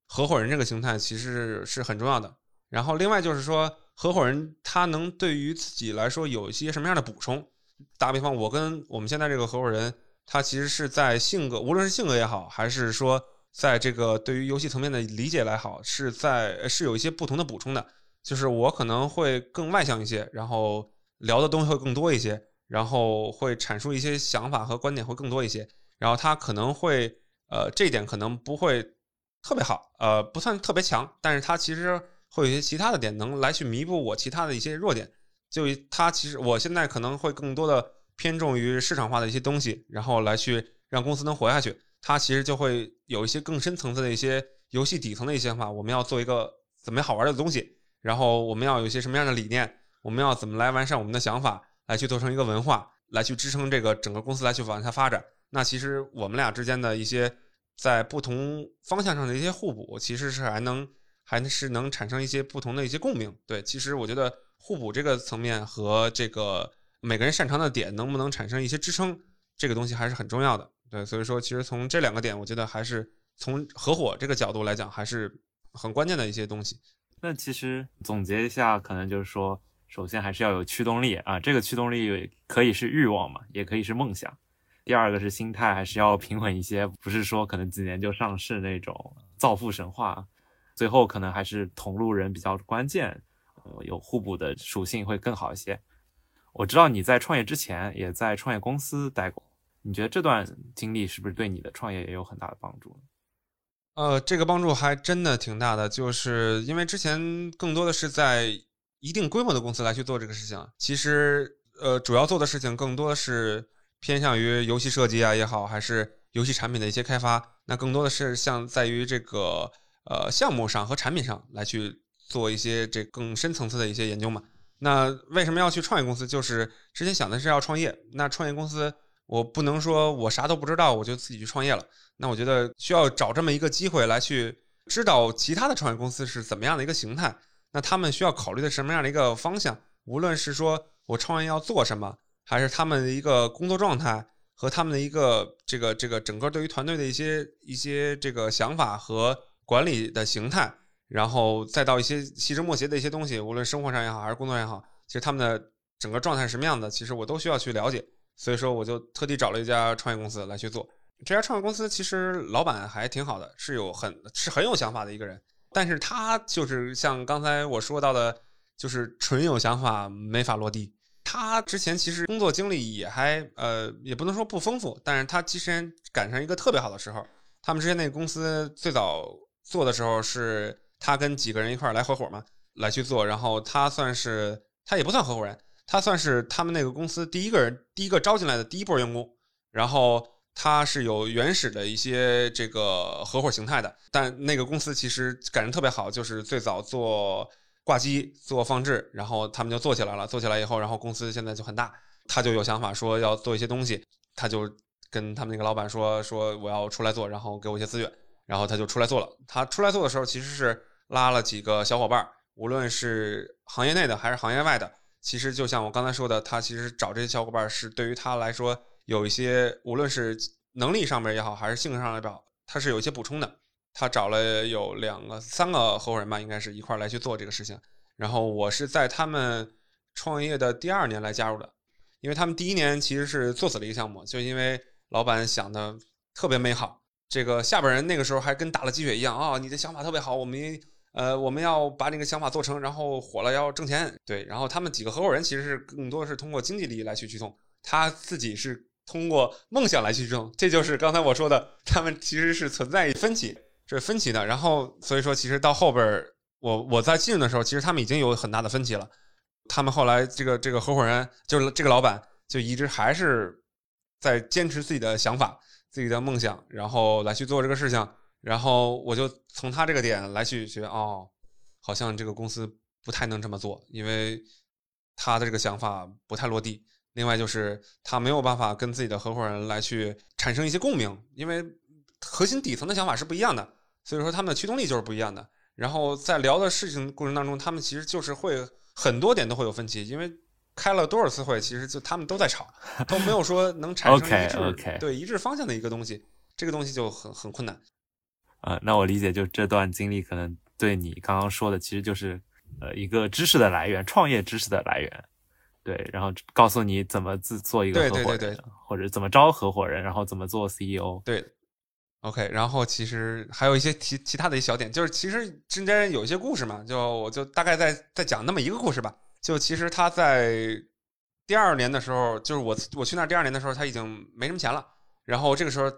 合伙人这个形态其实是很重要的。然后另外就是说，合伙人他能对于自己来说有一些什么样的补充？打比方，我跟我们现在这个合伙人，他其实是在性格，无论是性格也好，还是说在这个对于游戏层面的理解来好，是在是有一些不同的补充的。就是我可能会更外向一些，然后聊的东西会更多一些，然后会阐述一些想法和观点会更多一些，然后他可能会呃这一点可能不会特别好，呃不算特别强，但是他其实会有一些其他的点能来去弥补我其他的一些弱点。就他其实我现在可能会更多的偏重于市场化的一些东西，然后来去让公司能活下去。它其实就会有一些更深层次的一些游戏底层的一些想法，我们要做一个怎么样好玩的东西。然后我们要有一些什么样的理念？我们要怎么来完善我们的想法，来去做成一个文化，来去支撑这个整个公司来去往下发展？那其实我们俩之间的一些在不同方向上的一些互补，其实是还能还是能产生一些不同的一些共鸣。对，其实我觉得互补这个层面和这个每个人擅长的点能不能产生一些支撑，这个东西还是很重要的。对，所以说其实从这两个点，我觉得还是从合伙这个角度来讲，还是很关键的一些东西。那其实总结一下，可能就是说，首先还是要有驱动力啊，这个驱动力可以是欲望嘛，也可以是梦想。第二个是心态，还是要平稳一些，不是说可能几年就上市那种造富神话。最后可能还是同路人比较关键，呃，有互补的属性会更好一些。我知道你在创业之前也在创业公司待过，你觉得这段经历是不是对你的创业也有很大的帮助？呃，这个帮助还真的挺大的，就是因为之前更多的是在一定规模的公司来去做这个事情。其实，呃，主要做的事情更多的是偏向于游戏设计啊也好，还是游戏产品的一些开发。那更多的是像在于这个呃项目上和产品上来去做一些这更深层次的一些研究嘛。那为什么要去创业公司？就是之前想的是要创业，那创业公司我不能说我啥都不知道我就自己去创业了。那我觉得需要找这么一个机会来去知道其他的创业公司是怎么样的一个形态，那他们需要考虑的什么样的一个方向？无论是说我创业要做什么，还是他们的一个工作状态和他们的一个这个这个整个对于团队的一些一些这个想法和管理的形态。然后再到一些细枝末节的一些东西，无论生活上也好，还是工作也好，其实他们的整个状态是什么样的，其实我都需要去了解。所以说，我就特地找了一家创业公司来去做。这家创业公司其实老板还挺好的，是有很是很有想法的一个人。但是他就是像刚才我说到的，就是纯有想法没法落地。他之前其实工作经历也还呃，也不能说不丰富，但是他其实赶上一个特别好的时候。他们之前那个公司最早做的时候是。他跟几个人一块来合伙嘛，来去做，然后他算是他也不算合伙人，他算是他们那个公司第一个人，第一个招进来的第一波员工。然后他是有原始的一些这个合伙形态的，但那个公司其实感觉特别好，就是最早做挂机、做放置，然后他们就做起来了。做起来以后，然后公司现在就很大，他就有想法说要做一些东西，他就跟他们那个老板说说我要出来做，然后给我一些资源。然后他就出来做了。他出来做的时候，其实是拉了几个小伙伴，无论是行业内的还是行业外的。其实就像我刚才说的，他其实找这些小伙伴是对于他来说有一些，无论是能力上面也好，还是性格上来好，他是有一些补充的。他找了有两个、三个合伙人吧，应该是一块儿来去做这个事情。然后我是在他们创业的第二年来加入的，因为他们第一年其实是做死了一个项目，就因为老板想的特别美好。这个下边人那个时候还跟打了鸡血一样啊！你的想法特别好，我们呃我们要把那个想法做成，然后火了要挣钱。对，然后他们几个合伙人其实是更多是通过经济利益来去驱动，他自己是通过梦想来去驱动。这就是刚才我说的，他们其实是存在分歧，是分歧的。然后所以说，其实到后边我我在进入的时候，其实他们已经有很大的分歧了。他们后来这个这个合伙人就是这个老板，就一直还是在坚持自己的想法。自己的梦想，然后来去做这个事情，然后我就从他这个点来去学哦，好像这个公司不太能这么做，因为他的这个想法不太落地。另外就是他没有办法跟自己的合伙人来去产生一些共鸣，因为核心底层的想法是不一样的，所以说他们的驱动力就是不一样的。然后在聊的事情过程当中，他们其实就是会很多点都会有分歧，因为。开了多少次会，其实就他们都在吵，都没有说能产生一致 对一致方向的一个东西，这个东西就很很困难。啊，那我理解，就这段经历可能对你刚刚说的，其实就是呃一个知识的来源，创业知识的来源。对，然后告诉你怎么自做一个合伙人，或者怎么招合伙人，然后怎么做 CEO。对，OK，然后其实还有一些其其他的一些小点，就是其实中间有一些故事嘛，就我就大概再再讲那么一个故事吧。就其实他在第二年的时候，就是我我去那第二年的时候，他已经没什么钱了。然后这个时候，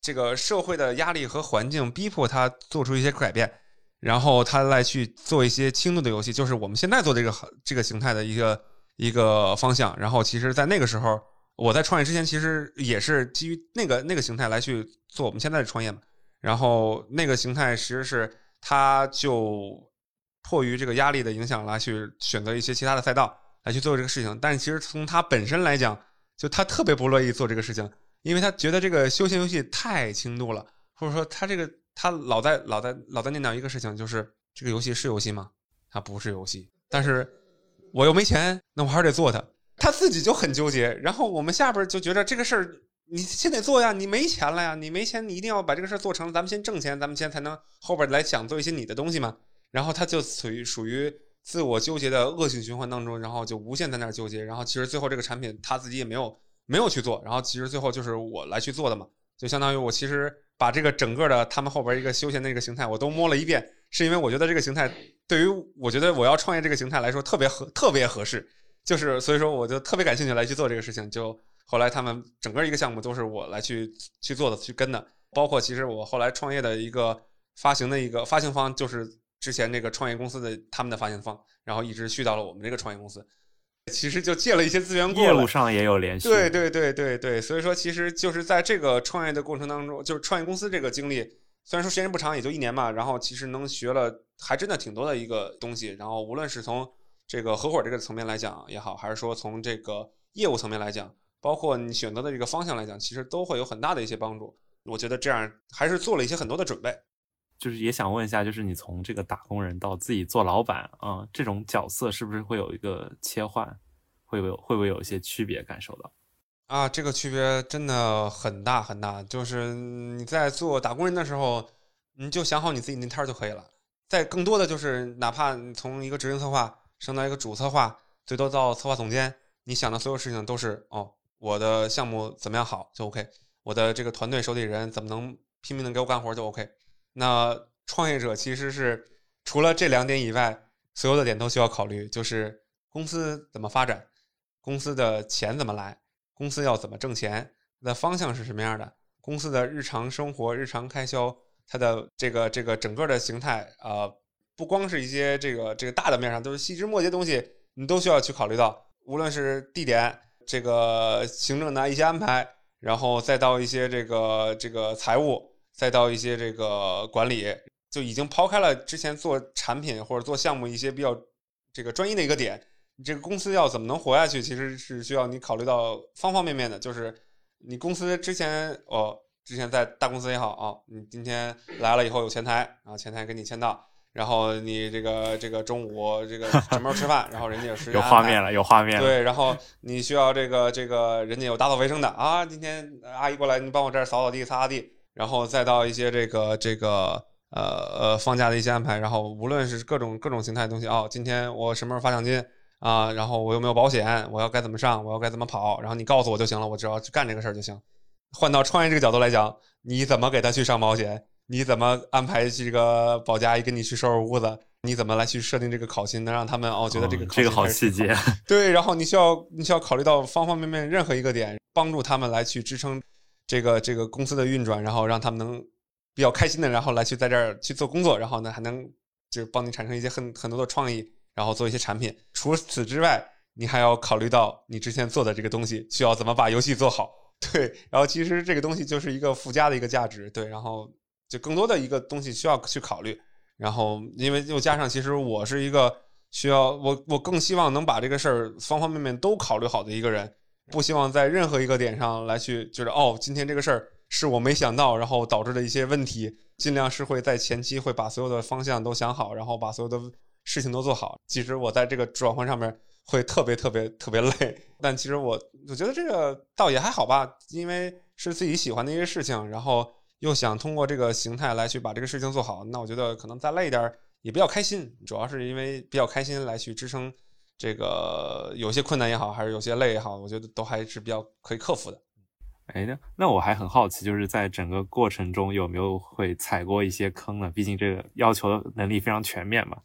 这个社会的压力和环境逼迫他做出一些改变，然后他来去做一些轻度的游戏，就是我们现在做这个这个形态的一个一个方向。然后其实，在那个时候，我在创业之前，其实也是基于那个那个形态来去做我们现在的创业嘛。然后那个形态其实是他就。迫于这个压力的影响来去选择一些其他的赛道来去做这个事情，但其实从他本身来讲，就他特别不乐意做这个事情，因为他觉得这个休闲游戏太轻度了，或者说他这个他老在老在老在念叨一个事情，就是这个游戏是游戏吗？它不是游戏，但是我又没钱，那我还是得做它。他自己就很纠结，然后我们下边就觉得这个事儿你先得做呀，你没钱了呀，你没钱，你一定要把这个事儿做成，咱们先挣钱，咱们先才能后边来想做一些你的东西嘛。然后他就属于属于自我纠结的恶性循环当中，然后就无限在那儿纠结。然后其实最后这个产品他自己也没有没有去做。然后其实最后就是我来去做的嘛，就相当于我其实把这个整个的他们后边一个休闲的一个形态我都摸了一遍，是因为我觉得这个形态对于我觉得我要创业这个形态来说特别合特别合适，就是所以说我就特别感兴趣来去做这个事情。就后来他们整个一个项目都是我来去去做的去跟的，包括其实我后来创业的一个发行的一个发行方就是。之前那个创业公司的他们的发行方，然后一直续到了我们这个创业公司，其实就借了一些资源过来，业务上也有联系。对对对对对，所以说其实就是在这个创业的过程当中，就是创业公司这个经历，虽然说时间不长，也就一年嘛，然后其实能学了还真的挺多的一个东西。然后无论是从这个合伙这个层面来讲也好，还是说从这个业务层面来讲，包括你选择的这个方向来讲，其实都会有很大的一些帮助。我觉得这样还是做了一些很多的准备。就是也想问一下，就是你从这个打工人到自己做老板啊，这种角色是不是会有一个切换？会不会会不会有一些区别感受到？啊，这个区别真的很大很大。就是你在做打工人的时候，你就想好你自己那摊儿就可以了。再更多的就是，哪怕你从一个执行策划升到一个主策划，最多到策划总监，你想的所有事情都是哦，我的项目怎么样好就 OK，我的这个团队手里人怎么能拼命的给我干活就 OK。那创业者其实是除了这两点以外，所有的点都需要考虑，就是公司怎么发展，公司的钱怎么来。公司要怎么挣钱？它的方向是什么样的？公司的日常生活、日常开销，它的这个这个整个的形态啊，不光是一些这个这个大的面上，都是细枝末节东西，你都需要去考虑到。无论是地点、这个行政的一些安排，然后再到一些这个这个财务，再到一些这个管理，就已经抛开了之前做产品或者做项目一些比较这个专一的一个点。你这个公司要怎么能活下去，其实是需要你考虑到方方面面的。就是你公司之前哦，之前在大公司也好啊，你今天来了以后有前台，然后前台给你签到，然后你这个这个中午这个什么时候吃饭，然后人家有时间有画面了，有画面了。对，然后你需要这个这个人家有打扫卫生的啊，今天阿姨过来，你帮我这儿扫扫地、擦擦地，然后再到一些这个这个呃呃放假的一些安排，然后无论是各种各种形态的东西哦，今天我什么时候发奖金？啊，然后我有没有保险？我要该怎么上？我要该怎么跑？然后你告诉我就行了，我只要去干这个事儿就行。换到创业这个角度来讲，你怎么给他去上保险？你怎么安排这个保洁阿姨跟你去收拾屋子？你怎么来去设定这个考勤，能让他们哦觉得这个这个好细节？对，然后你需要你需要考虑到方方面面任何一个点，帮助他们来去支撑这个这个公司的运转，然后让他们能比较开心的，然后来去在这儿去做工作，然后呢还能就是帮你产生一些很很多的创意。然后做一些产品，除此之外，你还要考虑到你之前做的这个东西需要怎么把游戏做好。对，然后其实这个东西就是一个附加的一个价值。对，然后就更多的一个东西需要去考虑。然后因为又加上，其实我是一个需要我我更希望能把这个事儿方方面面都考虑好的一个人，不希望在任何一个点上来去就是哦，今天这个事儿是我没想到，然后导致的一些问题，尽量是会在前期会把所有的方向都想好，然后把所有的。事情都做好，其实我在这个转换上面会特别特别特别累，但其实我我觉得这个倒也还好吧，因为是自己喜欢的一些事情，然后又想通过这个形态来去把这个事情做好，那我觉得可能再累一点也比较开心，主要是因为比较开心来去支撑这个有些困难也好，还是有些累也好，我觉得都还是比较可以克服的。哎，那那我还很好奇，就是在整个过程中有没有会踩过一些坑呢？毕竟这个要求的能力非常全面嘛。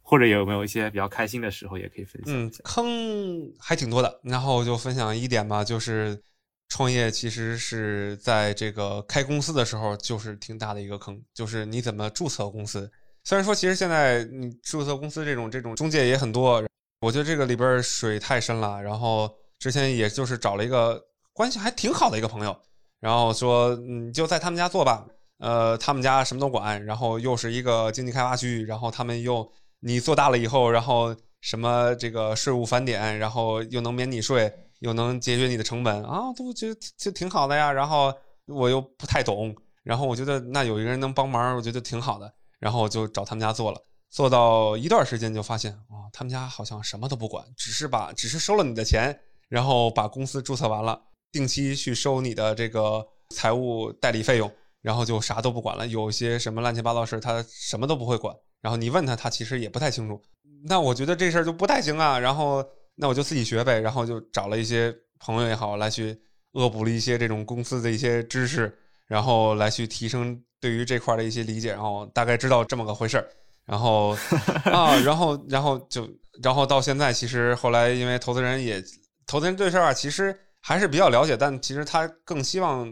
或者有没有一些比较开心的时候，也可以分享。嗯，坑还挺多的。然后就分享一点吧，就是创业其实是在这个开公司的时候，就是挺大的一个坑，就是你怎么注册公司。虽然说其实现在你注册公司这种这种中介也很多，我觉得这个里边水太深了。然后之前也就是找了一个关系还挺好的一个朋友，然后说你就在他们家做吧，呃，他们家什么都管，然后又是一个经济开发区，然后他们又。你做大了以后，然后什么这个税务返点，然后又能免你税，又能节约你的成本啊，都觉得就挺好的呀。然后我又不太懂，然后我觉得那有一个人能帮忙，我觉得挺好的。然后我就找他们家做了，做到一段时间就发现啊，他们家好像什么都不管，只是把只是收了你的钱，然后把公司注册完了，定期去收你的这个财务代理费用，然后就啥都不管了。有些什么乱七八糟事，他什么都不会管。然后你问他，他其实也不太清楚。那我觉得这事儿就不太行啊。然后那我就自己学呗。然后就找了一些朋友也好，来去恶补了一些这种公司的一些知识，然后来去提升对于这块的一些理解。然后大概知道这么个回事儿。然后 啊，然后然后就然后到现在，其实后来因为投资人也投资人对事儿其实还是比较了解，但其实他更希望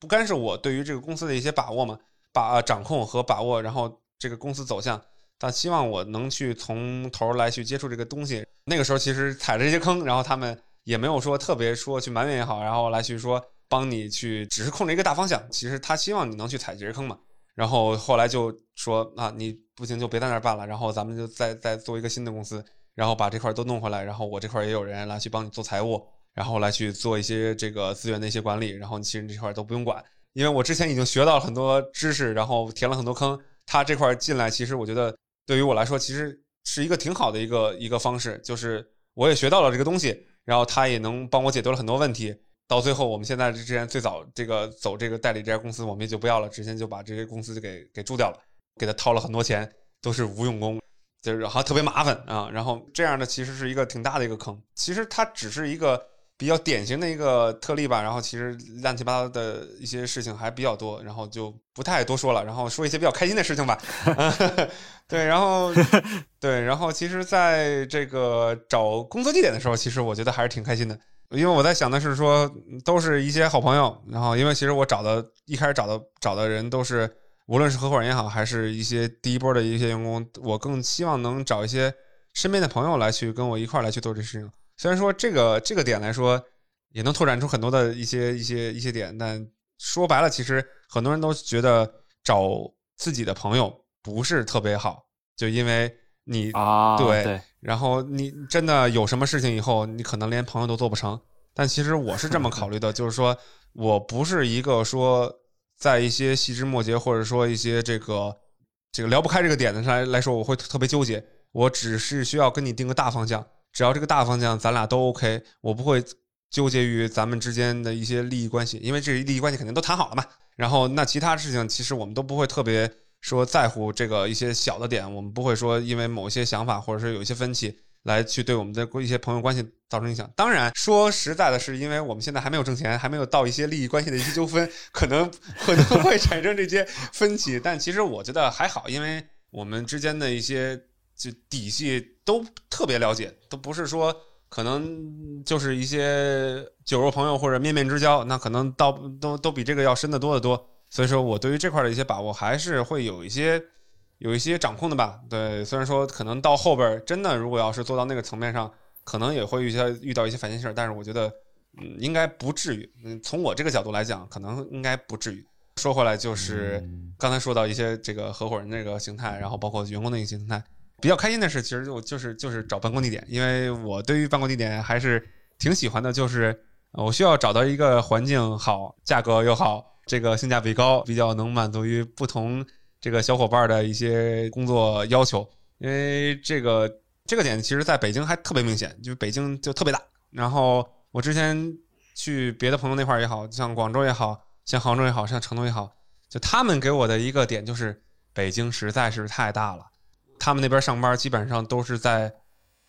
不干涉我对于这个公司的一些把握嘛，把掌控和把握，然后。这个公司走向，他希望我能去从头来去接触这个东西。那个时候其实踩着这些坑，然后他们也没有说特别说去埋怨也好，然后来去说帮你去，只是控制一个大方向。其实他希望你能去踩这些坑嘛。然后后来就说啊，你不行就别在那儿办了，然后咱们就再再做一个新的公司，然后把这块都弄回来，然后我这块也有人来去帮你做财务，然后来去做一些这个资源的一些管理，然后其实这块都不用管，因为我之前已经学到了很多知识，然后填了很多坑。他这块进来，其实我觉得对于我来说，其实是一个挺好的一个一个方式，就是我也学到了这个东西，然后他也能帮我解决了很多问题。到最后，我们现在之前最早这个走这个代理这家公司，我们也就不要了，直接就把这些公司就给给注掉了，给他掏了很多钱，都是无用功，就是好像特别麻烦啊。然后这样的其实是一个挺大的一个坑，其实它只是一个。比较典型的一个特例吧，然后其实乱七八糟的一些事情还比较多，然后就不太多说了，然后说一些比较开心的事情吧。对，然后 对，然后其实在这个找工作地点的时候，其实我觉得还是挺开心的，因为我在想的是说，都是一些好朋友，然后因为其实我找的一开始找的找的人都是，无论是合伙人也好，还是一些第一波的一些员工，我更希望能找一些身边的朋友来去跟我一块来去做这事情。虽然说这个这个点来说，也能拓展出很多的一些一些一些点，但说白了，其实很多人都觉得找自己的朋友不是特别好，就因为你啊，对，然后你真的有什么事情以后，你可能连朋友都做不成。但其实我是这么考虑的，就是说我不是一个说在一些细枝末节，或者说一些这个这个聊不开这个点的上来来说，我会特别纠结。我只是需要跟你定个大方向。只要这个大方向咱俩都 OK，我不会纠结于咱们之间的一些利益关系，因为这利益关系肯定都谈好了嘛。然后那其他事情其实我们都不会特别说在乎这个一些小的点，我们不会说因为某些想法或者是有一些分歧来去对我们的一些朋友关系造成影响。当然说实在的，是因为我们现在还没有挣钱，还没有到一些利益关系的一些纠纷，可能可能会产生这些分歧。但其实我觉得还好，因为我们之间的一些。就底细都特别了解，都不是说可能就是一些酒肉朋友或者面面之交，那可能到都都比这个要深得多得多。所以说我对于这块的一些把握还是会有一些有一些掌控的吧。对，虽然说可能到后边真的如果要是做到那个层面上，可能也会遇到遇到一些烦心事儿，但是我觉得嗯应该不至于。嗯，从我这个角度来讲，可能应该不至于。说回来就是刚才说到一些这个合伙人这个形态，然后包括员工的一个形态。比较开心的是，其实我就是就是找办公地点，因为我对于办公地点还是挺喜欢的。就是我需要找到一个环境好、价格又好、这个性价比高、比较能满足于不同这个小伙伴的一些工作要求。因为这个这个点，其实在北京还特别明显，就是北京就特别大。然后我之前去别的朋友那块儿也好像广州也好像杭州也好像成都也好，就他们给我的一个点就是北京实在是太大了。他们那边上班基本上都是在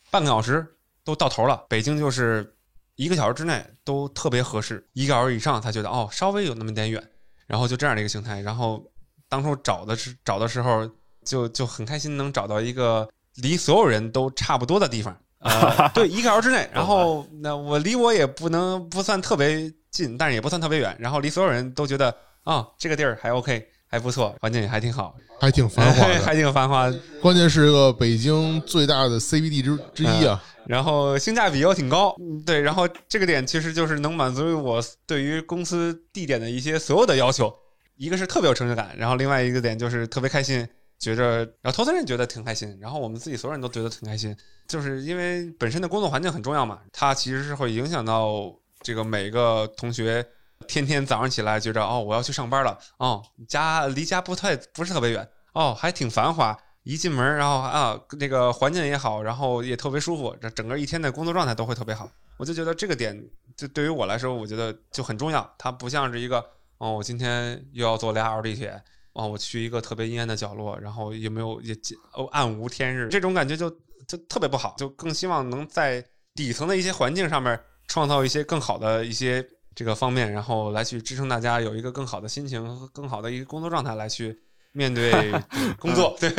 半个小时都到头了，北京就是一个小时之内都特别合适，一个小时以上他觉得哦稍微有那么点远，然后就这样的一个形态。然后当初找的是找的时候就就很开心，能找到一个离所有人都差不多的地方啊，对，一个小时之内。然后那我离我也不能不算特别近，但是也不算特别远，然后离所有人都觉得啊这个地儿还 OK。还不错，环境也还挺好，还挺繁华，还挺繁华。关键是个北京最大的 CBD 之之一啊，然后性价比又挺高，对，然后这个点其实就是能满足于我对于公司地点的一些所有的要求。一个是特别有成就感，然后另外一个点就是特别开心，觉着，然后投资人觉得挺开心，然后我们自己所有人都觉得挺开心，就是因为本身的工作环境很重要嘛，它其实是会影响到这个每个同学。天天早上起来觉着哦，我要去上班了哦，家离家不太不是特别远哦，还挺繁华。一进门，然后啊，那个环境也好，然后也特别舒服，这整个一天的工作状态都会特别好。我就觉得这个点，就对于我来说，我觉得就很重要。它不像是一个哦，我今天又要坐俩小时地铁哦，我去一个特别阴暗的角落，然后有没有也哦暗无天日，这种感觉就就特别不好。就更希望能在底层的一些环境上面创造一些更好的一些。这个方面，然后来去支撑大家有一个更好的心情和更好的一个工作状态来去面对 工作，对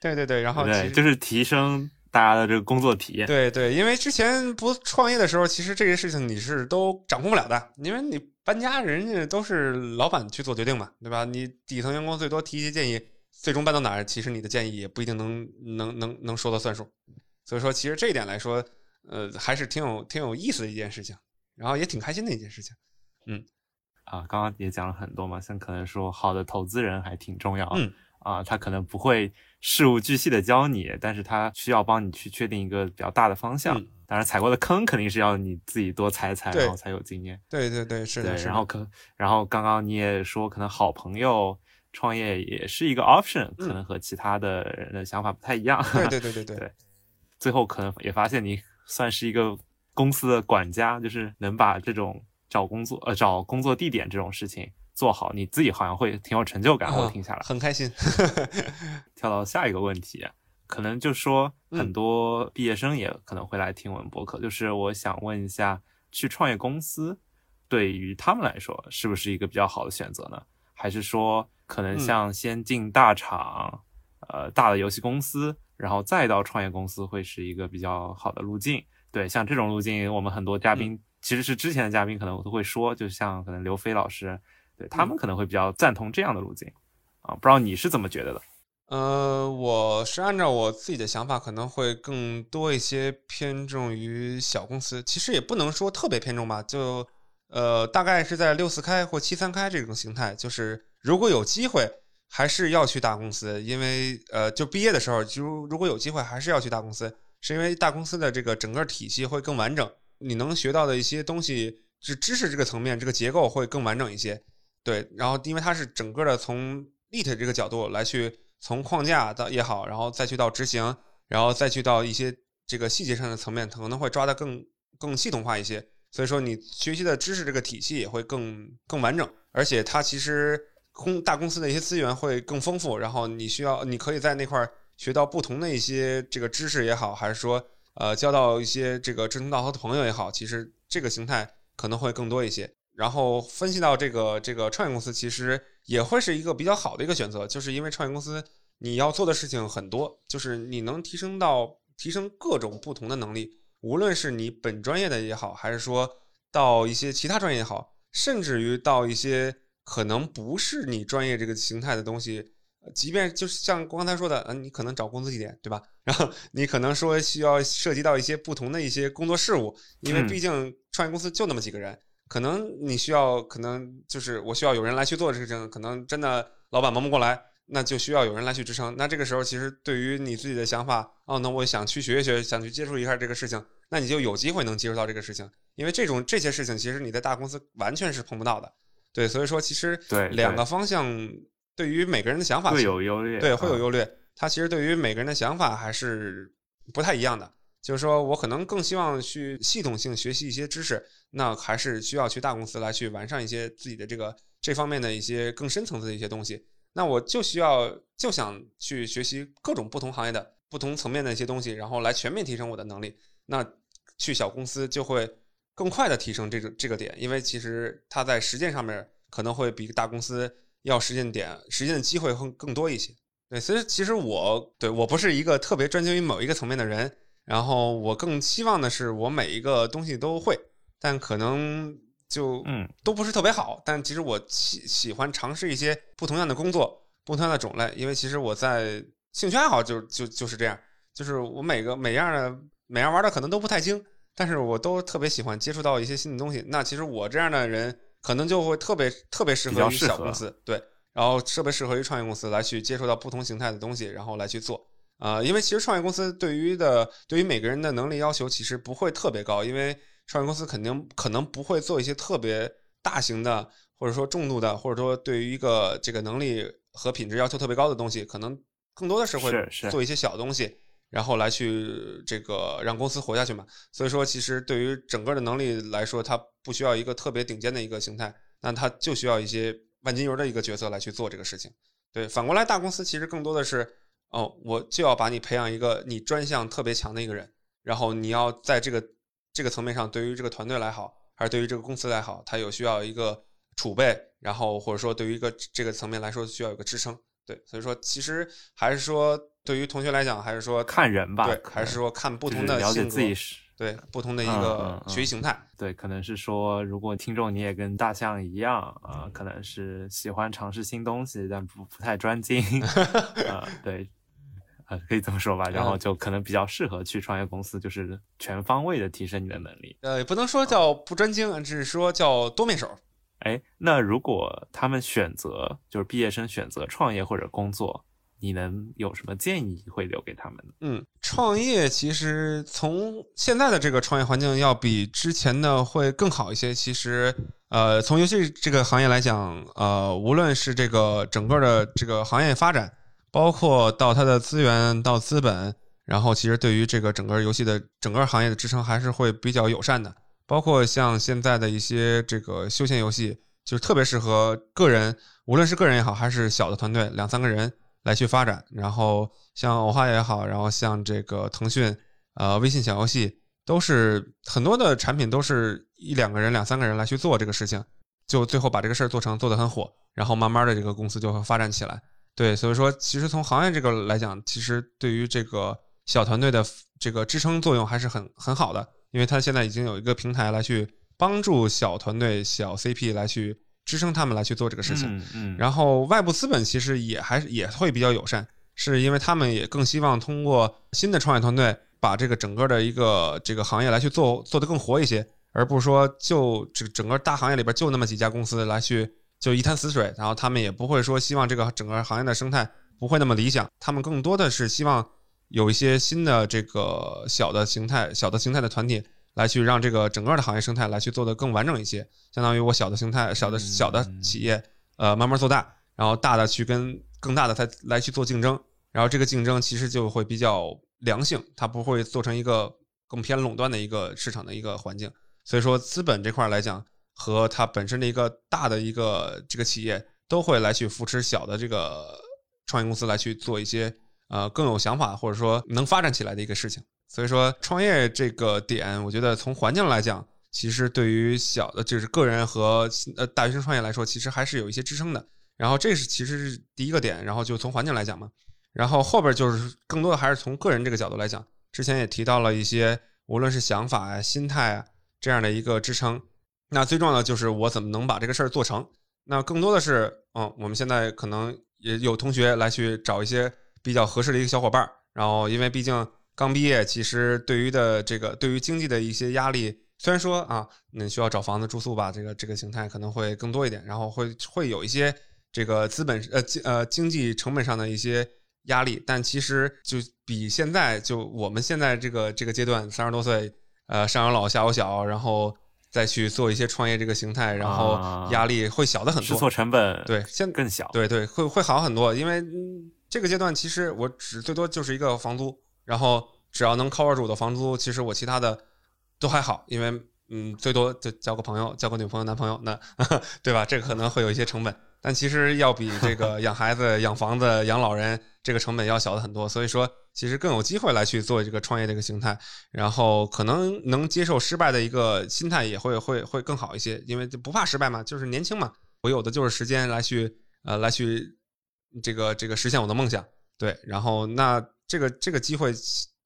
对对对，然后对就是提升大家的这个工作体验。对对，因为之前不创业的时候，其实这些事情你是都掌控不了的，因为你搬家人家都是老板去做决定嘛，对吧？你底层员工最多提一些建议，最终搬到哪儿，其实你的建议也不一定能能能能说了算数。所以说，其实这一点来说，呃，还是挺有挺有意思的一件事情。然后也挺开心的一件事情，嗯，啊，刚刚也讲了很多嘛，像可能说好的投资人还挺重要，嗯，啊，他可能不会事无巨细的教你，但是他需要帮你去确定一个比较大的方向。嗯当然，踩过的坑肯定是要你自己多踩踩，然后才有经验。对对对，是的，然后可，然后刚刚你也说，可能好朋友创业也是一个 option，、嗯可能和其他的人的想法不太一样。对对对对对对最后可能也发现你算是一个公司的管家，就是能把这种找工作呃找工作地点这种事情做好，你自己好像会挺有成就感。我啊听下来，很开心。跳到下一个问题，可能就说嗯很多毕业生也可能会来听我们播客，就是我想问一下，去创业公司对于他们来说是不是一个比较好的选择呢？还是说可能嗯像先进大厂，呃大的游戏公司，然后再到创业公司会是一个比较好的路径？对，像这种路径，我们很多嘉宾、其实是之前的嘉宾可能我都会说，就像可能刘飞老师，对他们可能会比较赞同这样的路径啊，不知道你是怎么觉得的？呃，我是按照我自己的想法，可能会更多一些偏重于小公司。其实也不能说特别偏重吧，就呃，大概是在六四开或七三开这种形态。就是如果有机会，还是要去大公司，因为呃，就毕业的时候，就如果有机会，还是要去大公司，是因为大公司的这个整个体系会更完整，你能学到的一些东西，是知识这个层面，这个结构会更完整一些。对，然后因为它是整个的从 lit 这个角度来去从框架到也好，然后再去到执行，然后再去到一些这个细节上的层面，可能会抓得更更系统化一些。所以说你学习的知识这个体系也会更更完整，而且它其实公大公司的一些资源会更丰富，然后你需要你可以在那块儿学到不同的一些这个知识也好，还是说呃交到一些这个志同道合的朋友也好，其实这个形态可能会更多一些。然后分析到这个这个创业公司，其实也会是一个比较好的一个选择，就是因为创业公司你要做的事情很多，就是你能提升到提升各种不同的能力，无论是你本专业的也好，还是说到一些其他专业也好，甚至于到一些可能不是你专业这个形态的东西，即便就是像刚才说的，嗯、你可能找工资地点，对吧？然后你可能说需要涉及到一些不同的一些工作事务，因为嗯毕竟创业公司就那么几个人，可能你需要，可能就是我需要有人来去做这个事情，可能真的老板忙不过来，那就需要有人来去支撑。那这个时候，其实对于你自己的想法，哦，那我想去学一学，想去接触一下这个事情，那你就有机会能接触到这个事情，因为这种这些事情，其实你在大公司完全是碰不到的。对，所以说其实对对两个方向对于每个人的想法会有优劣，对，会有啊优劣。他其实对于每个人的想法还是不太一样的。就是说我可能更希望去系统性学习一些知识，那还是需要去大公司来去完善一些自己的这个这方面的一些更深层次的一些东西。那我就需要就想去学习各种不同行业的不同层面的一些东西，然后来全面提升我的能力。那去小公司就会更快的提升这个这个点，因为其实它在实践上面可能会比大公司要实践点实践的机会会更多一些。对，所以其实我对我不是一个特别专精于某一个层面的人，然后我更希望的是我每一个东西都会，但可能就嗯都不是特别好。但其实我喜喜欢尝试一些不同样的工作，不同样的种类，因为其实我在兴趣爱好就就就是这样，就是我每个每样的每样玩的可能都不太精，但是我都特别喜欢接触到一些新的东西。那其实我这样的人可能就会特别特别适合于小公司，对，然后特别适合于创业公司来去接触到不同形态的东西，然后来去做。啊、因为其实创业公司对于的对于每个人的能力要求其实不会特别高，因为创业公司肯定可能不会做一些特别大型的，或者说重度的，或者说对于一个这个能力和品质要求特别高的东西，可能更多的是会做一些小东西，然后来去这个让公司活下去嘛。所以说，其实对于整个的能力来说，它不需要一个特别顶尖的一个形态，那它就需要一些万金油的一个角色来去做这个事情。对，反过来大公司其实更多的是，哦，我就要把你培养一个你专项特别强的一个人，然后你要在这个这个层面上，对于这个团队来好，还是对于这个公司来好，它有需要一个储备，然后或者说对于一个这个层面来说，需要有个支撑。对，所以说其实还是说，对于同学来讲，还是说看人吧对，还是说看不同的了解自己是。对不同的一嗯个学习形态。对，可能是说，如果听众你也跟大象一样啊、可能是喜欢尝试新东西，但不不太专精，啊、对，呃，可以这么说吧。然后嗯就可能比较适合去创业公司，就是全方位的提升你的能力。呃，也不能说叫不专精，只是说叫多面手。哎，那如果他们选择就是毕业生选择创业或者工作，你能有什么建议会留给他们呢？嗯，创业其实从现在的这个创业环境要比之前的会更好一些。其实，呃，从游戏这个行业来讲，呃，无论是这个整个的这个行业发展，包括到它的资源到资本，然后其实对于这个整个游戏的整个行业的支撑还是会比较友善的。包括像现在的一些这个休闲游戏，就是特别适合个人，无论是个人也好，还是小的团队两三个人。来去发展，然后像偶化也好，然后像这个腾讯，呃，微信小游戏都是很多的产品，都是一两个人、两三个人来去做这个事情，就最后把这个事儿做成，做得很火，然后慢慢的这个公司就会发展起来。对，所以说其实从行业这个来讲，其实对于这个小团队的这个支撑作用还是很很好的，因为它现在已经有一个平台来去帮助小团队、小 CP 来去。支撑他们来去做这个事情，嗯，然后外部资本其实也还是也会比较友善，是因为他们也更希望通过新的创业团队把这个整个的一个这个行业来去做做得更活一些，而不是说就这整个大行业里边就那么几家公司来去就一潭死水，然后他们也不会说希望这个整个行业的生态不会那么理想，他们更多的是希望有一些新的这个小的形态、小的形态的团体。来去让这个整个的行业生态来去做的更完整一些，相当于我小的生态、小的小的企业，呃，慢慢做大，然后大的去跟更大的它来去做竞争，然后这个竞争其实就会比较良性，它不会做成一个更偏垄断的一个市场的一个环境。所以说，资本这块来讲，和它本身的一个大的一个这个企业都会来去扶持小的这个创业公司来去做一些呃更有想法或者说能发展起来的一个事情。所以说，创业这个点，我觉得从环境来讲，其实对于小的，就是个人和呃大学生创业来说，其实还是有一些支撑的。然后这是其实是第一个点，然后就从环境来讲嘛。然后后边就是更多的还是从个人这个角度来讲。之前也提到了一些，无论是想法啊、心态啊这样的一个支撑。那最重要的就是我怎么能把这个事儿做成。那更多的是，嗯，我们现在可能也有同学来去找一些比较合适的一个小伙伴儿。然后因为毕竟。刚毕业，其实对于的这个对于经济的一些压力，虽然说啊，你需要找房子住宿吧，这个这个形态可能会更多一点，然后会会有一些这个资本呃经呃经济成本上的一些压力，但其实就比现在就我们现在这个这个阶段三十多岁，呃上有老下有小，然后再去做一些创业这个形态，然后压力会小的很多，试错成本对现更小，对对会会好很多，因为这个阶段其实我只最多就是一个房租。然后只要能 cover 住我的房租，其实我其他的都还好，因为嗯，最多就交个朋友、交个女朋友、男朋友，那 对吧？这个可能会有一些成本，但其实要比这个养孩子、养房子、养老人这个成本要小的很多。所以说，其实更有机会来去做这个创业这个形态，然后可能能接受失败的一个心态也会会会更好一些，因为就不怕失败嘛，就是年轻嘛，我有的就是时间来去呃来去这个这个实现我的梦想，对，然后那。这个这个机会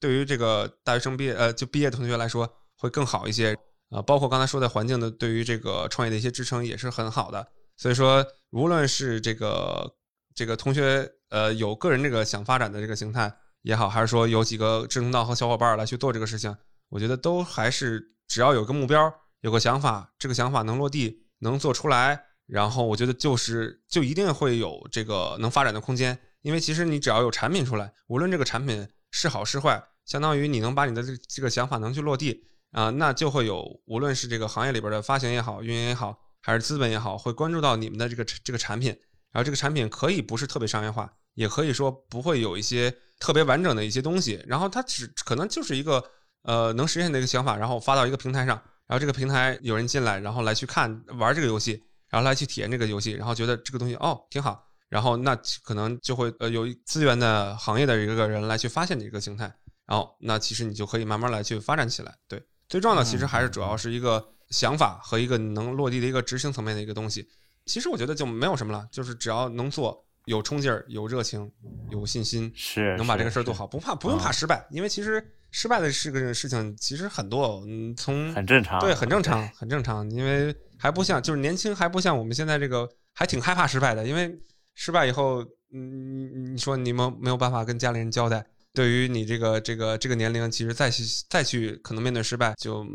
对于这个大学生毕业呃就毕业同学来说会更好一些啊，包括刚才说的环境的对于这个创业的一些支撑也是很好的。所以说，无论是这个这个同学呃有个人这个想发展的这个形态也好，还是说有几个志同道合小伙伴来去做这个事情，我觉得都还是只要有个目标，有个想法，这个想法能落地，能做出来，然后我觉得就是就一定会有这个能发展的空间。因为其实你只要有产品出来，无论这个产品是好是坏，相当于你能把你的这这个想法能去落地啊，那就会有无论是这个行业里边的发行也好，运营也好，还是资本也好，会关注到你们的这个这个产品。然后这个产品可以不是特别商业化，也可以说不会有一些特别完整的一些东西。然后它只可能就是一个呃能实现的一个想法，然后发到一个平台上，然后这个平台有人进来，然后来去看玩这个游戏，然后来去体验这个游戏，然后觉得这个东西哦挺好。然后那可能就会呃有资源的行业的一个人来去发现的一个形态，然后那其实你就可以慢慢来去发展起来。对，最重要的其实还是主要是一个想法和一个能落地的一个执行层面的一个东西。其实我觉得就没有什么了，就是只要能做，有冲劲儿，有热情，有信心，是能把这个事儿做好，不怕不用怕失败，因为其实失败的是个事情，其实很多，嗯，从很正常，对，很正常，很正常，因为还不像就是年轻还不像我们现在这个还挺害怕失败的，因为。失败以后，嗯，你说你们没有办法跟家里人交代。对于你这个这个这个年龄，其实再去再去可能面对失败，就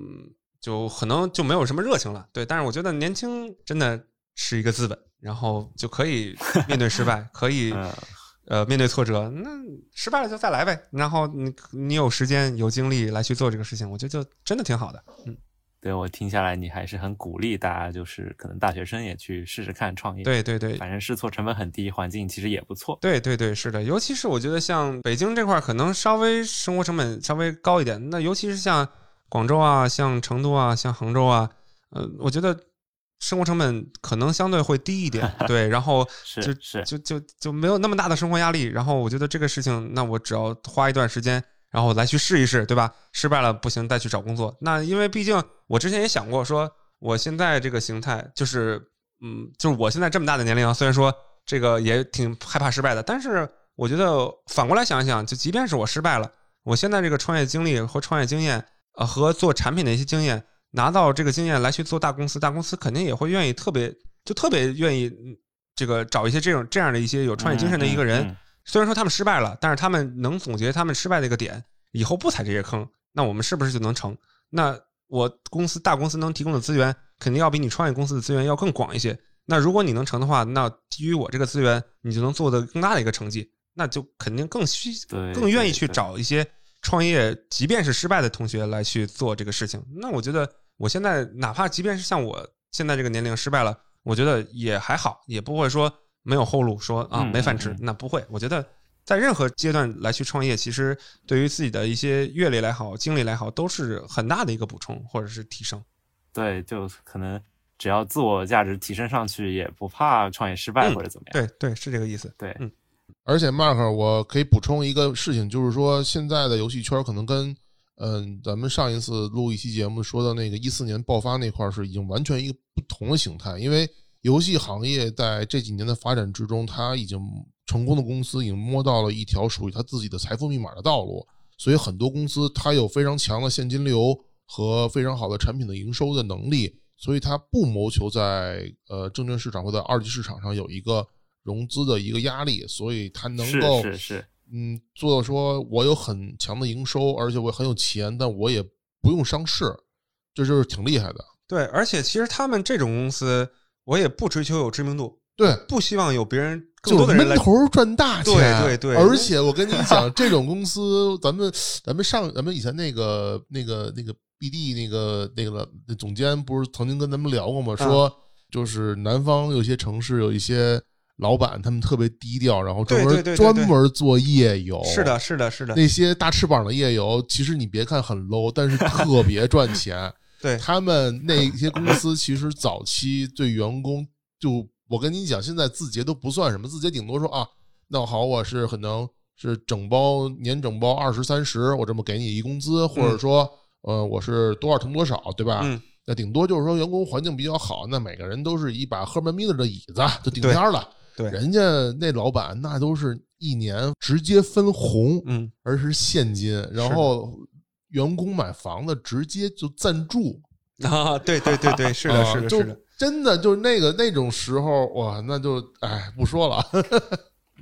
就可能就没有什么热情了。对，但是我觉得年轻真的是一个资本，然后就可以面对失败，可以嗯呃面对挫折，那失败了就再来呗。然后你你有时间有精力来去做这个事情，我觉得就真的挺好的。嗯，对我听下来，你还是很鼓励大家，就是可能大学生也去试试看创业。，对对对，反正试错成本很低，环境其实也不错。对对对，是的，尤其是我觉得像北京这块儿可能稍微生活成本稍微高一点，那尤其是像广州啊、像成都啊、像杭州啊，呃，我觉得生活成本可能相对会低一点，对，然后是 是，就就就没有那么大的生活压力。然后我觉得这个事情，那我只要花一段时间，然后来去试一试，对吧？失败了不行，再去找工作。那因为毕竟我之前也想过，说我现在这个形态就是，嗯，就是我现在这么大的年龄啊，虽然说这个也挺害怕失败的，但是我觉得反过来想一想，就即便是我失败了，我现在这个创业经历和创业经验，呃，和做产品的一些经验，拿到这个经验来去做大公司，大公司肯定也会愿意特别就特别愿意这个找一些这种这样的一些有创业精神的一个人。虽然说他们失败了，但是他们能总结他们失败的一个点，以后不踩这些坑，那我们是不是就能成？那我公司大公司能提供的资源，肯定要比你创业公司的资源要更广一些。那如果你能成的话，那基于我这个资源，你就能做的更大的一个成绩，那就肯定更需更愿意去找一些创业，即便是失败的同学来去做这个事情。那我觉得我现在哪怕即便是像我现在这个年龄失败了，我觉得也还好，也不会说没有后路，说啊嗯没饭吃。那不会，我觉得在任何阶段来去创业，其实对于自己的一些阅历来好、经历来好，都是很大的一个补充或者是提升。对，就可能只要自我价值提升上去，也不怕创业失败嗯或者怎么样。对对，是这个意思。对嗯而且，Mark，我可以补充一个事情，就是说现在的游戏圈可能跟嗯咱们上一次录一期节目说的那个一四年爆发那块儿是已经完全一个不同的形态，因为游戏行业在这几年的发展之中，它已经成功的公司已经摸到了一条属于它自己的财富密码的道路，所以很多公司它有非常强的现金流和非常好的产品的营收的能力，所以它不谋求在呃证券市场或者二级市场上有一个融资的一个压力，所以它能是够是是，嗯做到说我有很强的营收，而且我很有钱，但我也不用上市，这就是挺厉害的。对，而且其实他们这种公司，我也不追求有知名度，对，不希望有别人更就是多的人来闷头赚大钱，对对对而且我跟你讲，这种公司，咱们咱们上咱们以前那个那个那个 BD 那个那个那总监不是曾经跟咱们聊过吗？嗯说就是南方有些城市有一些老板，他们特别低调，然后专门专门做夜游。是的，是的，是的，那些大翅膀的夜游，其实你别看很 low，但是特别赚钱。对，他们那些公司其实早期对员工就，我跟你讲，现在字节都不算什么，字节顶多说啊，那好，我是可能是整包年整包二十三十，我这么给你一工资，或者说呃我是多少乘多少，对吧？嗯，那顶多就是说员工环境比较好，那每个人都是一把赫曼米勒的椅子就顶天儿了。对，人家那老板那都是一年直接分红，嗯，而是现金，然后员工买房子直接就赞助，啊，对对对对，是的，是的，是的，真的就是那个那种时候，哇，那就哎不说了，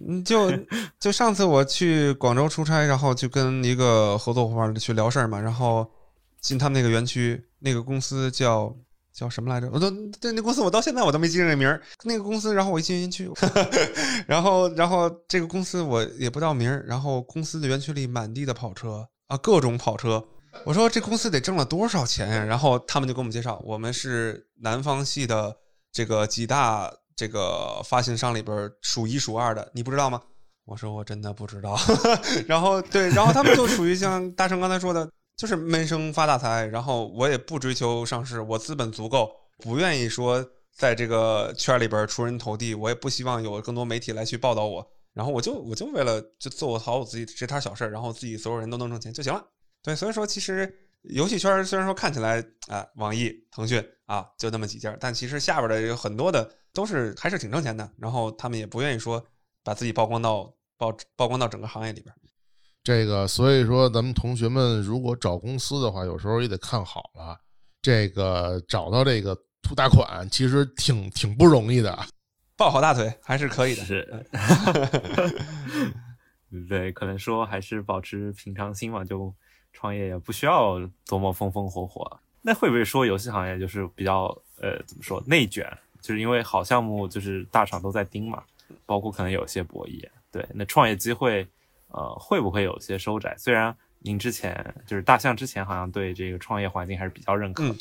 嗯，就就上次我去广州出差，然后就跟一个合作伙伴去聊事儿嘛，然后进他们那个园区，那个公司叫叫什么来着？我都对那公司我到现在我都没记着那名儿。那个公司，然后我一进园区，然后然后这个公司我也不知道名儿，然后公司的园区里满地的跑车啊，各种跑车。我说这公司得挣了多少钱呀？然后他们就给我们介绍，我们是南方系的这个几大这个发行商里边数一数二的，你不知道吗？我说我真的不知道。然后对，然后他们就属于像大成刚才说的，就是闷声发大财。然后我也不追求上市，我资本足够，不愿意说在这个圈里边出人头地，我也不希望有更多媒体来去报道我。然后我就我就为了就做好我自己这摊小事儿，然后自己所有人都能挣钱就行了。对，所以说其实游戏圈虽然说看起来啊、网易、腾讯啊就那么几家，但其实下边的有很多的都是还是挺挣钱的。然后他们也不愿意说把自己曝光到曝曝光到整个行业里边。这个所以说咱们同学们如果找公司的话，有时候也得看好了，这个找到这个图大款其实挺挺不容易的。抱好大腿还是可以的。是，对，可能说还是保持平常心嘛，就创业也不需要多么风风火火。那会不会说游戏行业就是比较呃怎么说内卷？就是因为好项目就是大厂都在盯嘛，包括可能有些博弈。对，那创业机会，呃，会不会有些收窄？虽然您之前就是大象之前好像对这个创业环境还是比较认可，嗯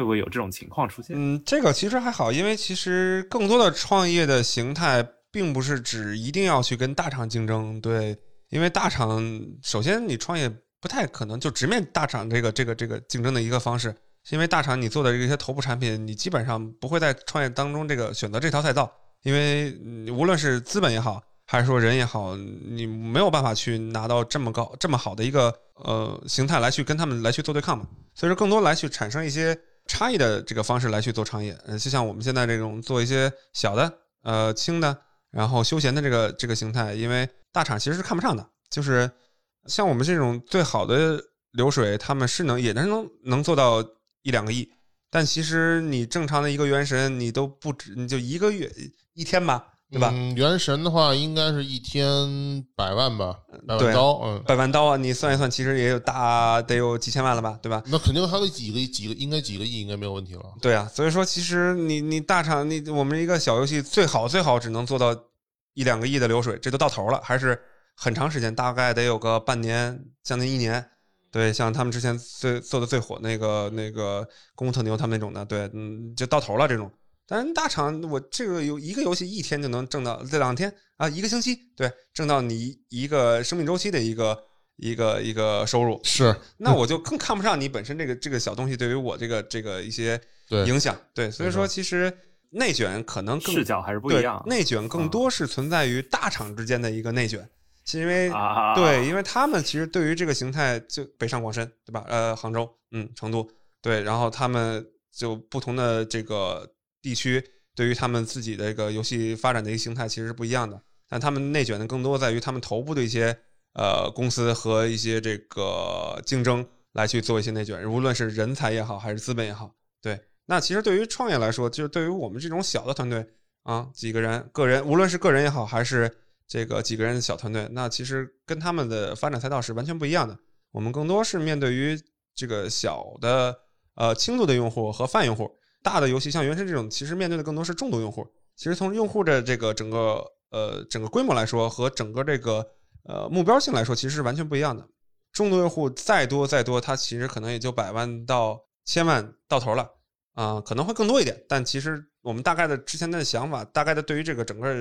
会不会有这种情况出现？嗯，这个其实还好，因为其实更多的创业的形态并不是指一定要去跟大厂竞争，对，因为大厂首先你创业不太可能就直面大厂这个这个这个竞争的一个方式，因为大厂你做的这些头部产品，你基本上不会在创业当中这个选择这条赛道，因为无论是资本也好，还是说人也好，你没有办法去拿到这么高这么好的一个呃形态来去跟他们来去做对抗嘛，所以说更多来去产生一些差异的这个方式来去做创业，呃，就像我们现在这种做一些小的呃轻的，然后休闲的这个这个形态，因为大厂其实是看不上的，就是像我们这种最好的流水，他们是能也能能能做到一两个亿，但其实你正常的一个原神，你都不止，你就一个月一天吧，对吧？嗯，原神的话应该是一天百万吧，百对万刀，嗯，百万刀啊，你算一算，其实也有大得有几千万了吧，对吧？那肯定还有几个几个，应该几个亿应该没有问题了。对啊，所以说其实你你大厂你我们一个小游戏最好最好只能做到一两个亿的流水，这都到头了，还是很长时间，大概得有个半年，将近一年。对，像他们之前最做的最火那个那个功夫特牛他们那种的，对，嗯，就到头了这种。但大厂我这个有一个游戏一天就能挣到，这两天啊一个星期，对，挣到你一个生命周期的一个一个一个收入，是，那我就更看不上你本身这个这个小东西对于我这个这个一些对影响。对，所以说其实内卷可能更视角还是不一对样。内卷更多是存在于大厂之间的一个内卷，是因为啊，对，因为他们其实对于这个形态，就北上广深，对吧？呃，杭州，嗯，成都，对，然后他们就不同的这个地区，对于他们自己的一个游戏发展的一个形态其实是不一样的。但他们内卷的更多在于他们头部的一些呃公司和一些这个竞争来去做一些内卷，无论是人才也好，还是资本也好。对，那其实对于创业来说，就是对于我们这种小的团队啊，几个人、个人，无论是个人也好，还是这个几个人的小团队，那其实跟他们的发展赛道是完全不一样的。我们更多是面对于这个小的呃轻度的用户和泛用户，大的游戏像原神这种，其实面对的更多是重度用户。其实从用户的这个整个呃整个规模来说，和整个这个呃目标性来说，其实是完全不一样的。重度用户再多再多，它其实可能也就百万到千万到头了啊、可能会更多一点。但其实我们大概的之前的想法，大概的对于这个整个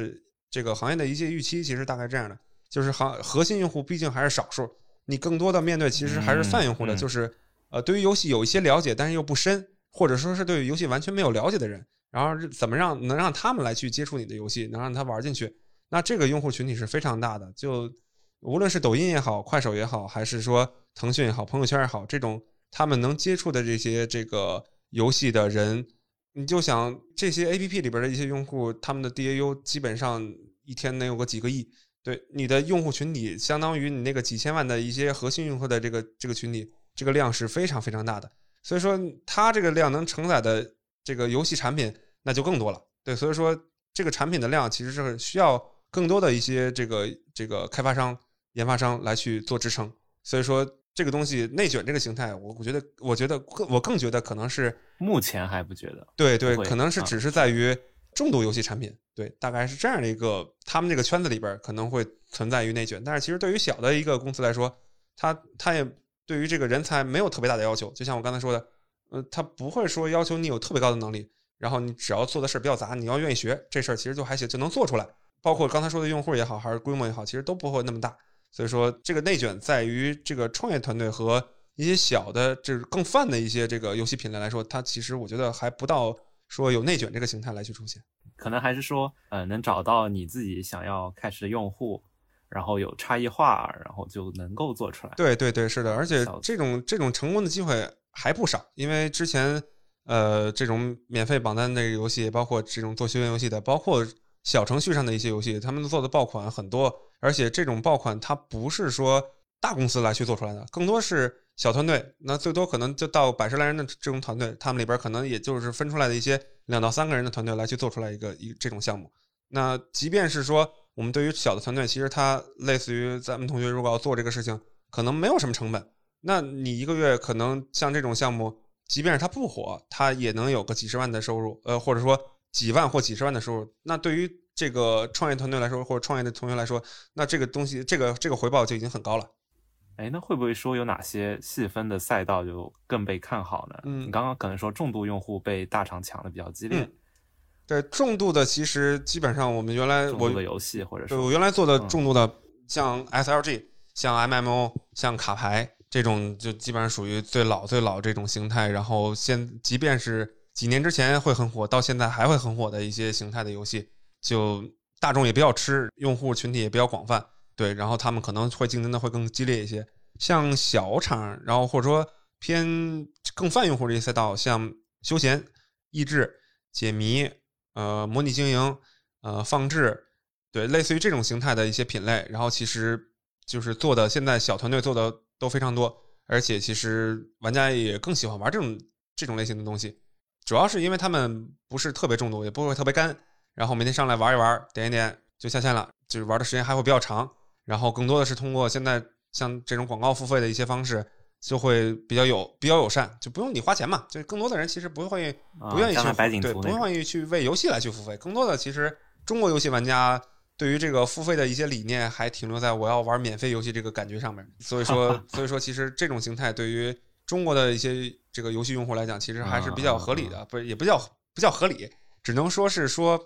这个行业的一些预期，其实大概这样的，就是行核心用户毕竟还是少数，你更多的面对其实还是泛用户的，嗯嗯就是呃对于游戏有一些了解，但是又不深，或者说是对游戏完全没有了解的人，然后怎么让能让他们来去接触你的游戏，能让他玩进去，那这个用户群体是非常大的。就无论是抖音也好，快手也好，还是说腾讯也好，朋友圈也好，这种他们能接触的这些这个游戏的人，你就想这些 A P P 里边的一些用户，他们的 D A U 基本上一天能有个几个亿。对你的用户群体，相当于你那个几千万的一些核心用户的这个这个群体，这个量是非常非常大的。所以说，它这个量能承载的这个游戏产品，那就更多了。对，所以说这个产品的量其实是需要更多的一些这个这个开发商、研发商来去做支撑。所以说，这个东西内卷这个形态，我我觉得，我觉得更我更觉得可能是目前还不觉得。对对，可能是啊只是在于重度游戏产品，对，大概是这样的一个，他们这个圈子里边可能会存在于内卷，但是其实对于小的一个公司来说，它它也对于这个人才没有特别大的要求，就像我刚才说的，呃，他不会说要求你有特别高的能力，然后你只要做的事儿比较杂，你要愿意学这事儿，其实就还行，就能做出来。包括刚才说的用户也好，还是规模也好，其实都不会那么大。所以说，这个内卷在于这个创业团队和一些小的，这更泛的一些这个游戏品类来说，它其实我觉得还不到说有内卷这个形态来去出现。可能还是说，呃，能找到你自己想要开始的用户，然后有差异化，然后就能够做出来。对对对，是的，而且这种这种成功的机会还不少，因为之前呃这种免费榜单的游戏，包括这种做休闲游戏的，包括小程序上的一些游戏，他们做的爆款很多，而且这种爆款它不是说大公司来去做出来的，更多是小团队，那最多可能就到百十来人的这种团队，他们里边可能也就是分出来的一些两到三个人的团队来去做出来一个一这种项目。那即便是说我们对于小的团队，其实它类似于咱们同学如果要做这个事情，可能没有什么成本。那你一个月可能像这种项目，即便是它不火，它也能有个几十万的收入，呃，或者说几万或几十万的收入，那对于这个创业团队来说，或者创业的同学来说，那这个东西，这个这个回报就已经很高了。哎，那会不会说有哪些细分的赛道就更被看好呢？嗯你刚刚可能说重度用户被大厂抢的比较激烈，嗯对重度的，其实基本上我们原来我的游戏或者是我原来做的嗯重度的，像 SLG、像 MMO、像卡牌这种，就基本上属于最老最老这种形态。然后现即便是几年之前会很火，到现在还会很火的一些形态的游戏，就大众也比较吃，用户群体也比较广泛，对，然后他们可能会竞争的会更激烈一些。像小厂，然后或者说偏更泛用户这些赛道，像休闲、益智、解谜、呃模拟经营、呃放置，对，类似于这种形态的一些品类，然后其实就是做的，现在小团队做的都非常多，而且其实玩家也更喜欢玩这种这种类型的东西，主要是因为他们不是特别重度，也不会特别干，然后每天上来玩一玩，点一点就下线了，就是玩的时间还会比较长，然后更多的是通过现在像这种广告付费的一些方式。就会比较有比较友善，就不用你花钱嘛。就更多的人其实不会啊不愿意去对，不愿意去为游戏来去付费。更多的其实中国游戏玩家对于这个付费的一些理念还停留在我要玩免费游戏这个感觉上面。所以说，所以说其实这种形态对于中国的一些这个游戏用户来讲，其实还是比较合理的，不是也不叫不叫合理，只能说是说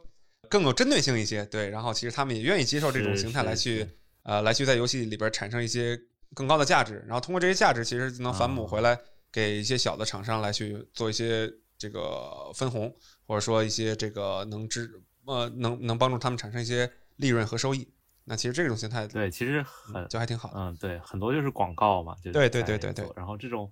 更有针对性一些。对，然后其实他们也愿意接受这种形态来去呃来去在游戏里边产生一些更高的价值，然后通过这些价值，其实就能反哺回来给一些小的厂商来去做一些这个分红，或者说一些这个能支呃能能帮助他们产生一些利润和收益。那其实这种形态对，其实很就还挺好的。嗯，对，很多就是广告嘛，就是对对对对对然后这种，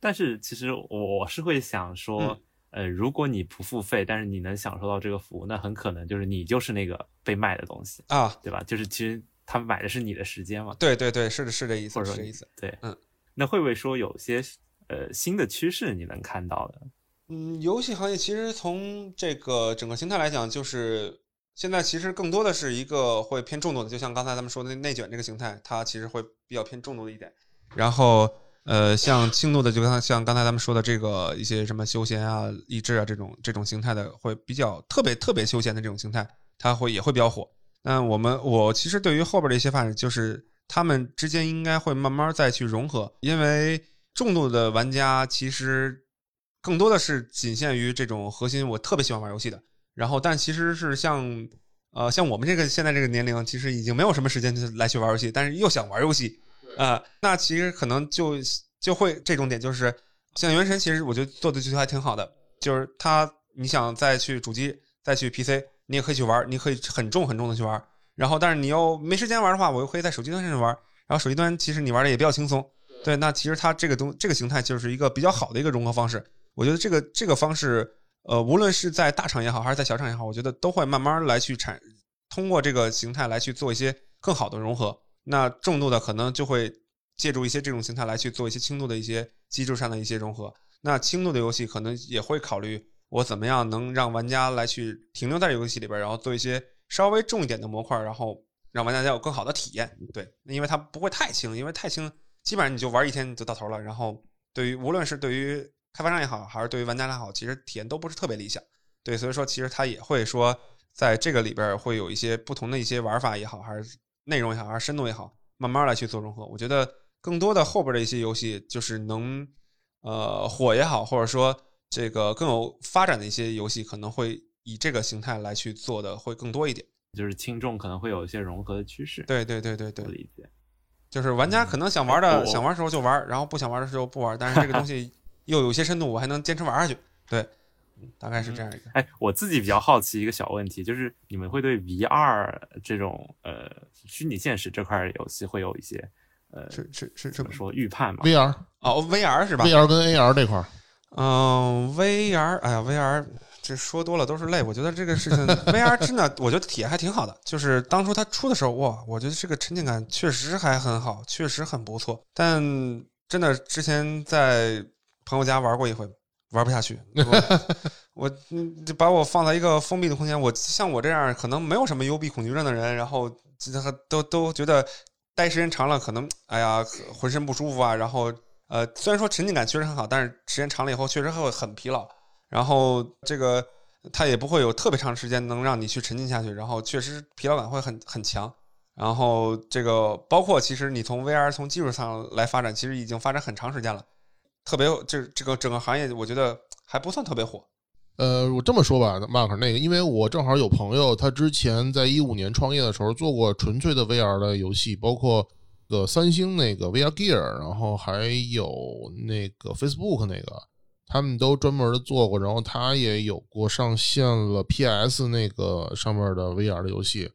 但是其实我我是会想说，嗯呃，如果你不付费，但是你能享受到这个服务，那很可能就是你就是那个被卖的东西，啊，对吧？就是其实他买的是你的时间嘛，对对对，是的，是这意思，是这意思。对，嗯，那会不会说有些呃新的趋势你能看到的？嗯，游戏行业其实从这个整个形态来讲，就是现在其实更多的是一个会偏重度的，就像刚才咱们说的内卷这个形态，它其实会比较偏重度的一点。然后呃，像轻度的，就刚才像刚才咱们说的这个一些什么休闲啊、益智啊这种这种形态的，会比较特别特别休闲的这种形态，它会也会比较火。那我们我其实对于后边的一些发展，就是他们之间应该会慢慢再去融合，因为重度的玩家其实更多的是仅限于这种核心，我特别喜欢玩游戏的。然后，但其实是像呃像我们这个现在这个年龄，其实已经没有什么时间来去玩游戏，但是又想玩游戏啊、那其实可能就就会这种点，就是像原神，其实我觉得做的就还挺好的，就是它你想再去主机再去 PC，你也可以去玩，你可以很重很重的去玩。然后，但是你要没时间玩的话，我又可以在手机端上玩。然后手机端其实你玩的也比较轻松，对。那其实它这个东这个形态就是一个比较好的一个融合方式。我觉得这个这个方式，呃，无论是在大厂也好，还是在小厂也好，我觉得都会慢慢来去产，通过这个形态来去做一些更好的融合。那重度的可能就会借助一些这种形态来去做一些轻度的一些机制上的一些融合。那轻度的游戏可能也会考虑我怎么样能让玩家来去停留在游戏里边，然后做一些稍微重一点的模块，然后让玩家有更好的体验。对，因为它不会太轻，因为太轻基本上你就玩一天就到头了。然后对于无论是对于开发商也好，还是对于玩家也好，其实体验都不是特别理想。对，所以说其实它也会说在这个里边会有一些不同的一些玩法也好，还是内容也好，还是深度也好，慢慢来去做融合。我觉得更多的后边的一些游戏就是能呃火也好，或者说这个更有发展的一些游戏，可能会以这个形态来去做的会更多一点。就是轻重可能会有一些融合的趋势，对对对对对我，理解。就是玩家可能想玩的、我想玩的时候就玩，然后不想玩的时候不玩，但是这个东西 又有些深度，我还能坚持玩下去。对，嗯大概是这样一个。哎，我自己比较好奇一个小问题，就是你们会对 VR 这种呃虚拟现实这块游戏会有一些呃是是是怎么说预判吗？VR 哦，VR 是吧？VR 跟 AR 这块儿，嗯，VR，哎呀，VR 这说多了都是泪。我觉得这个事情，VR 真的，我觉得体验还挺好的。就是当初它出的时候，哇，我觉得这个沉浸感确实还很好，确实很不错。但真的之前在朋友家玩过一回，玩不下去。我 就把我放在一个封闭的空间，我像我这样可能没有什么幽闭恐惧症的人，然后这都都觉得待时间长了，可能哎呀浑身不舒服啊，然后呃虽然说沉浸感确实很好，但是时间长了以后确实会很疲劳。然后这个它也不会有特别长时间能让你去沉浸下去，然后确实疲劳感会很很强。然后这个包括其实你从 VR 从技术上来发展，其实已经发展很长时间了，特别这这个整个行业我觉得还不算特别火。呃，我这么说吧，Mark，那个，因为我正好有朋友，他之前在一五年创业的时候做过纯粹的 VR 的游戏，包括个三星那个 VR Gear，然后还有那个 Facebook 那个，他们都专门的做过，然后他也有过上线了 PS 那个上面的 VR 的游戏，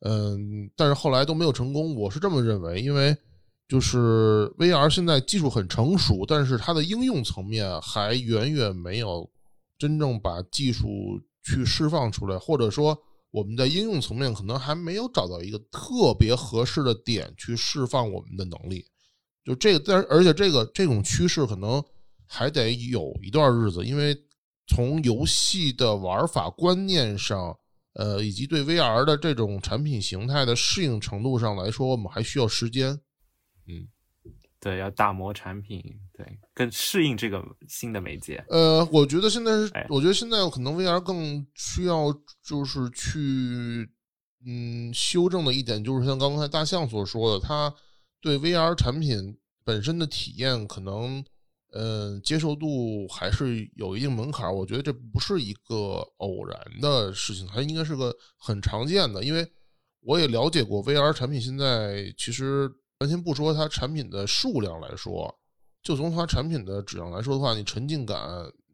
嗯，但是后来都没有成功。我是这么认为，因为就是 VR 现在技术很成熟，但是它的应用层面还远远没有。真正把技术去释放出来，或者说我们在应用层面可能还没有找到一个特别合适的点去释放我们的能力。就这个，但而且这个这种趋势可能还得有一段日子，因为从游戏的玩法观念上，呃，以及对 VR 的这种产品形态的适应程度上来说，我们还需要时间。嗯。对，要打磨产品，对，更适应这个新的媒介。呃，我觉得现在是，我觉得现在可能 VR 更需要就是去，嗯，修正的一点就是像刚才大象所说的，他对 VR 产品本身的体验可能，嗯，接受度还是有一定门槛。我觉得这不是一个偶然的事情，它应该是个很常见的。因为我也了解过 VR 产品，现在其实。咱先不说它产品的数量来说，就从它产品的质量来说的话，你沉浸感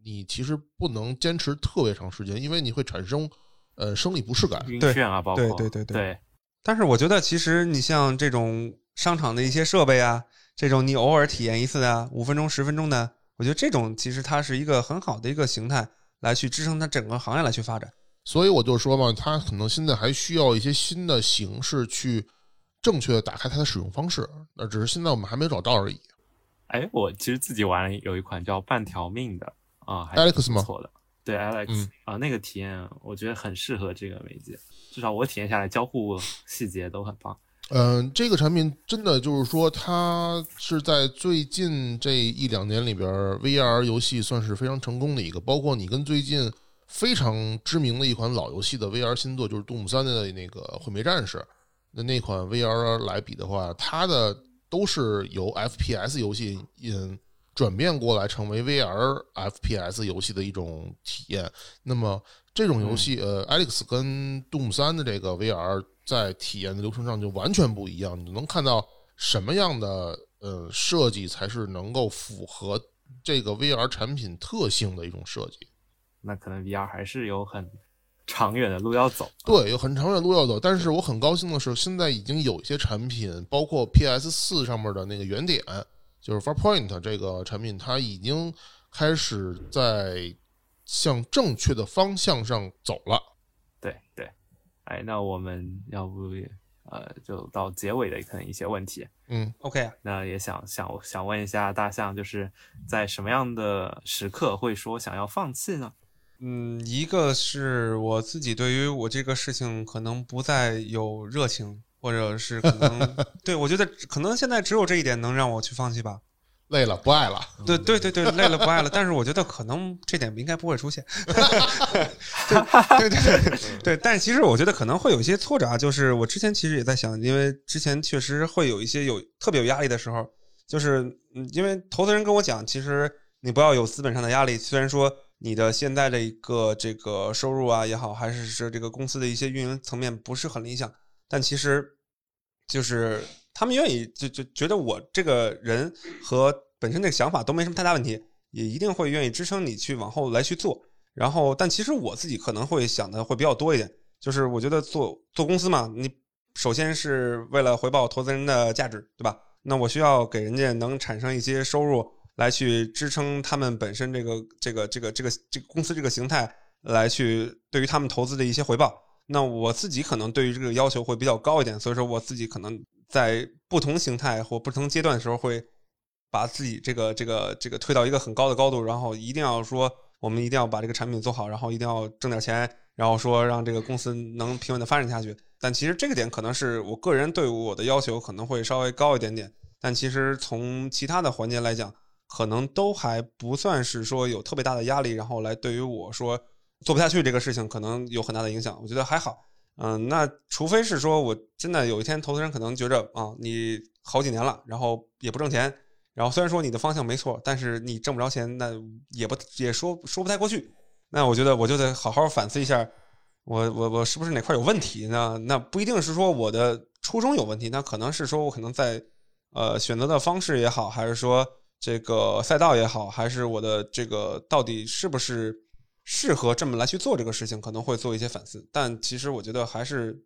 你其实不能坚持特别长时间，因为你会产生呃生理不适感、晕眩啊，包括对对对对。但是我觉得其实你像这种商场的一些设备啊，这种你偶尔体验一次啊，五分钟、十分钟的，我觉得这种其实它是一个很好的一个形态，来去支撑它整个行业来去发展。所以我就说嘛，它可能现在还需要一些新的形式去。正确的打开它的使用方式，那只是现在我们还没找到而已。哎，我其实自己玩有一款叫半条命的啊，Alex 吗？错的，对 Alex 啊，那个体验我觉得很适合这个媒介，至少我体验下来交互细节都很棒。嗯，这个产品真的就是说，它是在最近这一两年里边，VR 游戏算是非常成功的一个。包括你跟最近非常知名的一款老游戏的 VR 新作，就是《杜姆三》的那个《毁灭战士》。那那款 VR 来比的话，它的都是由 FPS 游戏嗯转变过来成为 VR FPS 游戏的一种体验。那么这种游戏，呃，Alex 跟 Doom 三的这个 VR 在体验的流程上就完全不一样。你能看到什么样的呃设计才是能够符合这个 VR 产品特性的一种设计？那可能 VR 还是有很。长远的路要走，对，有很长远的路要走。但是我很高兴的是，现在已经有一些产品，包括 PS 四上面的那个原点，就是 Farpoint 这个产品，它已经开始在向正确的方向上走了。对对，哎，那我们要不呃，就到结尾的可能一些问题。嗯，OK，那也想想想问一下大象，就是在什么样的时刻会说想要放弃呢？嗯，一个是我自己对于我这个事情可能不再有热情，或者是可能 对我觉得可能现在只有这一点能让我去放弃吧。累了，不爱了。对对对对，累了不爱了。但是我觉得可能这点应该不会出现。对对对对，但是其实我觉得可能会有一些挫折啊。就是我之前其实也在想，因为之前确实会有一些有特别有压力的时候，就是因为投资人跟我讲，其实你不要有资本上的压力，虽然说。你的现在的一个这个收入啊也好，还是是这个公司的一些运营层面不是很理想，但其实就是他们愿意就就觉得我这个人和本身这个想法都没什么太大问题，也一定会愿意支撑你去往后来去做。然后，但其实我自己可能会想的会比较多一点，就是我觉得做做公司嘛，你首先是为了回报投资人的价值，对吧？那我需要给人家能产生一些收入。来去支撑他们本身这个这个这个这个这个公司这个形态，来去对于他们投资的一些回报。那我自己可能对于这个要求会比较高一点，所以说我自己可能在不同形态或不同阶段的时候，会把自己这个这个这个推到一个很高的高度，然后一定要说我们一定要把这个产品做好，然后一定要挣点钱，然后说让这个公司能平稳的发展下去。但其实这个点可能是我个人对我的要求可能会稍微高一点点，但其实从其他的环节来讲。可能都还不算是说有特别大的压力，然后来对于我说，做不下去这个事情可能有很大的影响。我觉得还好，嗯，那除非是说我真的有一天投资人可能觉着啊，你好几年了，然后也不挣钱，然后虽然说你的方向没错，但是你挣不着钱，那也不也说说不太过去。那我觉得我就得好好反思一下，我我我是不是哪块有问题呢？那不一定是说我的初衷有问题，那可能是说我可能在呃选择的方式也好，还是说这个赛道也好，还是我的这个到底是不是适合这么来去做这个事情，可能会做一些反思。但其实我觉得还是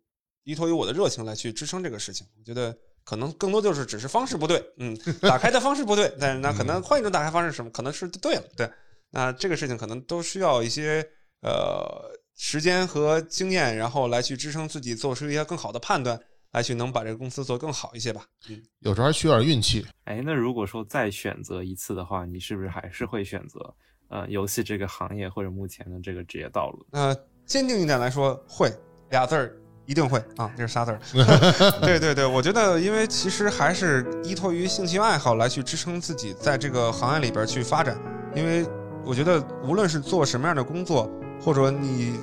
依托于我的热情来去支撑这个事情。我觉得可能更多就是只是方式不对，嗯，打开的方式不对，但是那可能换一种打开方式，什么可能是对了，对。那这个事情可能都需要一些呃时间和经验，然后来去支撑自己做出一些更好的判断，来去能把这个公司做更好一些吧。嗯，有时候还需要点运气。哎，那如果说再选择一次的话，你是不是还是会选择呃游戏这个行业或者目前的这个职业道路？那坚定一点来说，会俩字儿一定会啊，这是仨字儿。对对对，我觉得因为其实还是依托于兴趣爱好来去支撑自己在这个行业里边去发展，因为。我觉得无论是做什么样的工作，或者你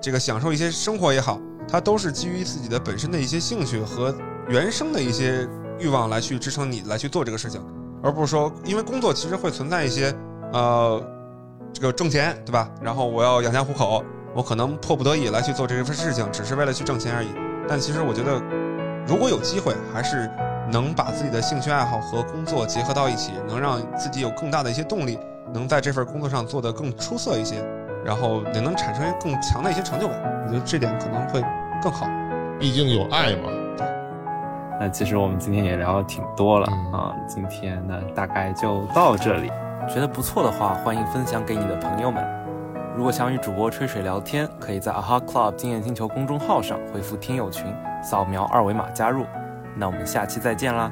这个享受一些生活也好，它都是基于自己的本身的一些兴趣和原生的一些欲望来去支撑你来去做这个事情，而不是说因为工作其实会存在一些呃这个挣钱对吧？然后我要养家糊口，我可能迫不得已来去做这份事情，只是为了去挣钱而已。但其实我觉得，如果有机会，还是能把自己的兴趣爱好和工作结合到一起，能让自己有更大的一些动力。能在这份工作上做得更出色一些，然后也能产生更强的一些成就感，我觉得这点可能会更好。毕竟有爱嘛。那其实我们今天也聊了挺多了啊，今天呢大概就到这里。觉得不错的话，欢迎分享给你的朋友们。如果想与主播吹水聊天，可以在 Aha Club 经验星球公众号上回复“听友群”，扫描二维码加入。那我们下期再见啦。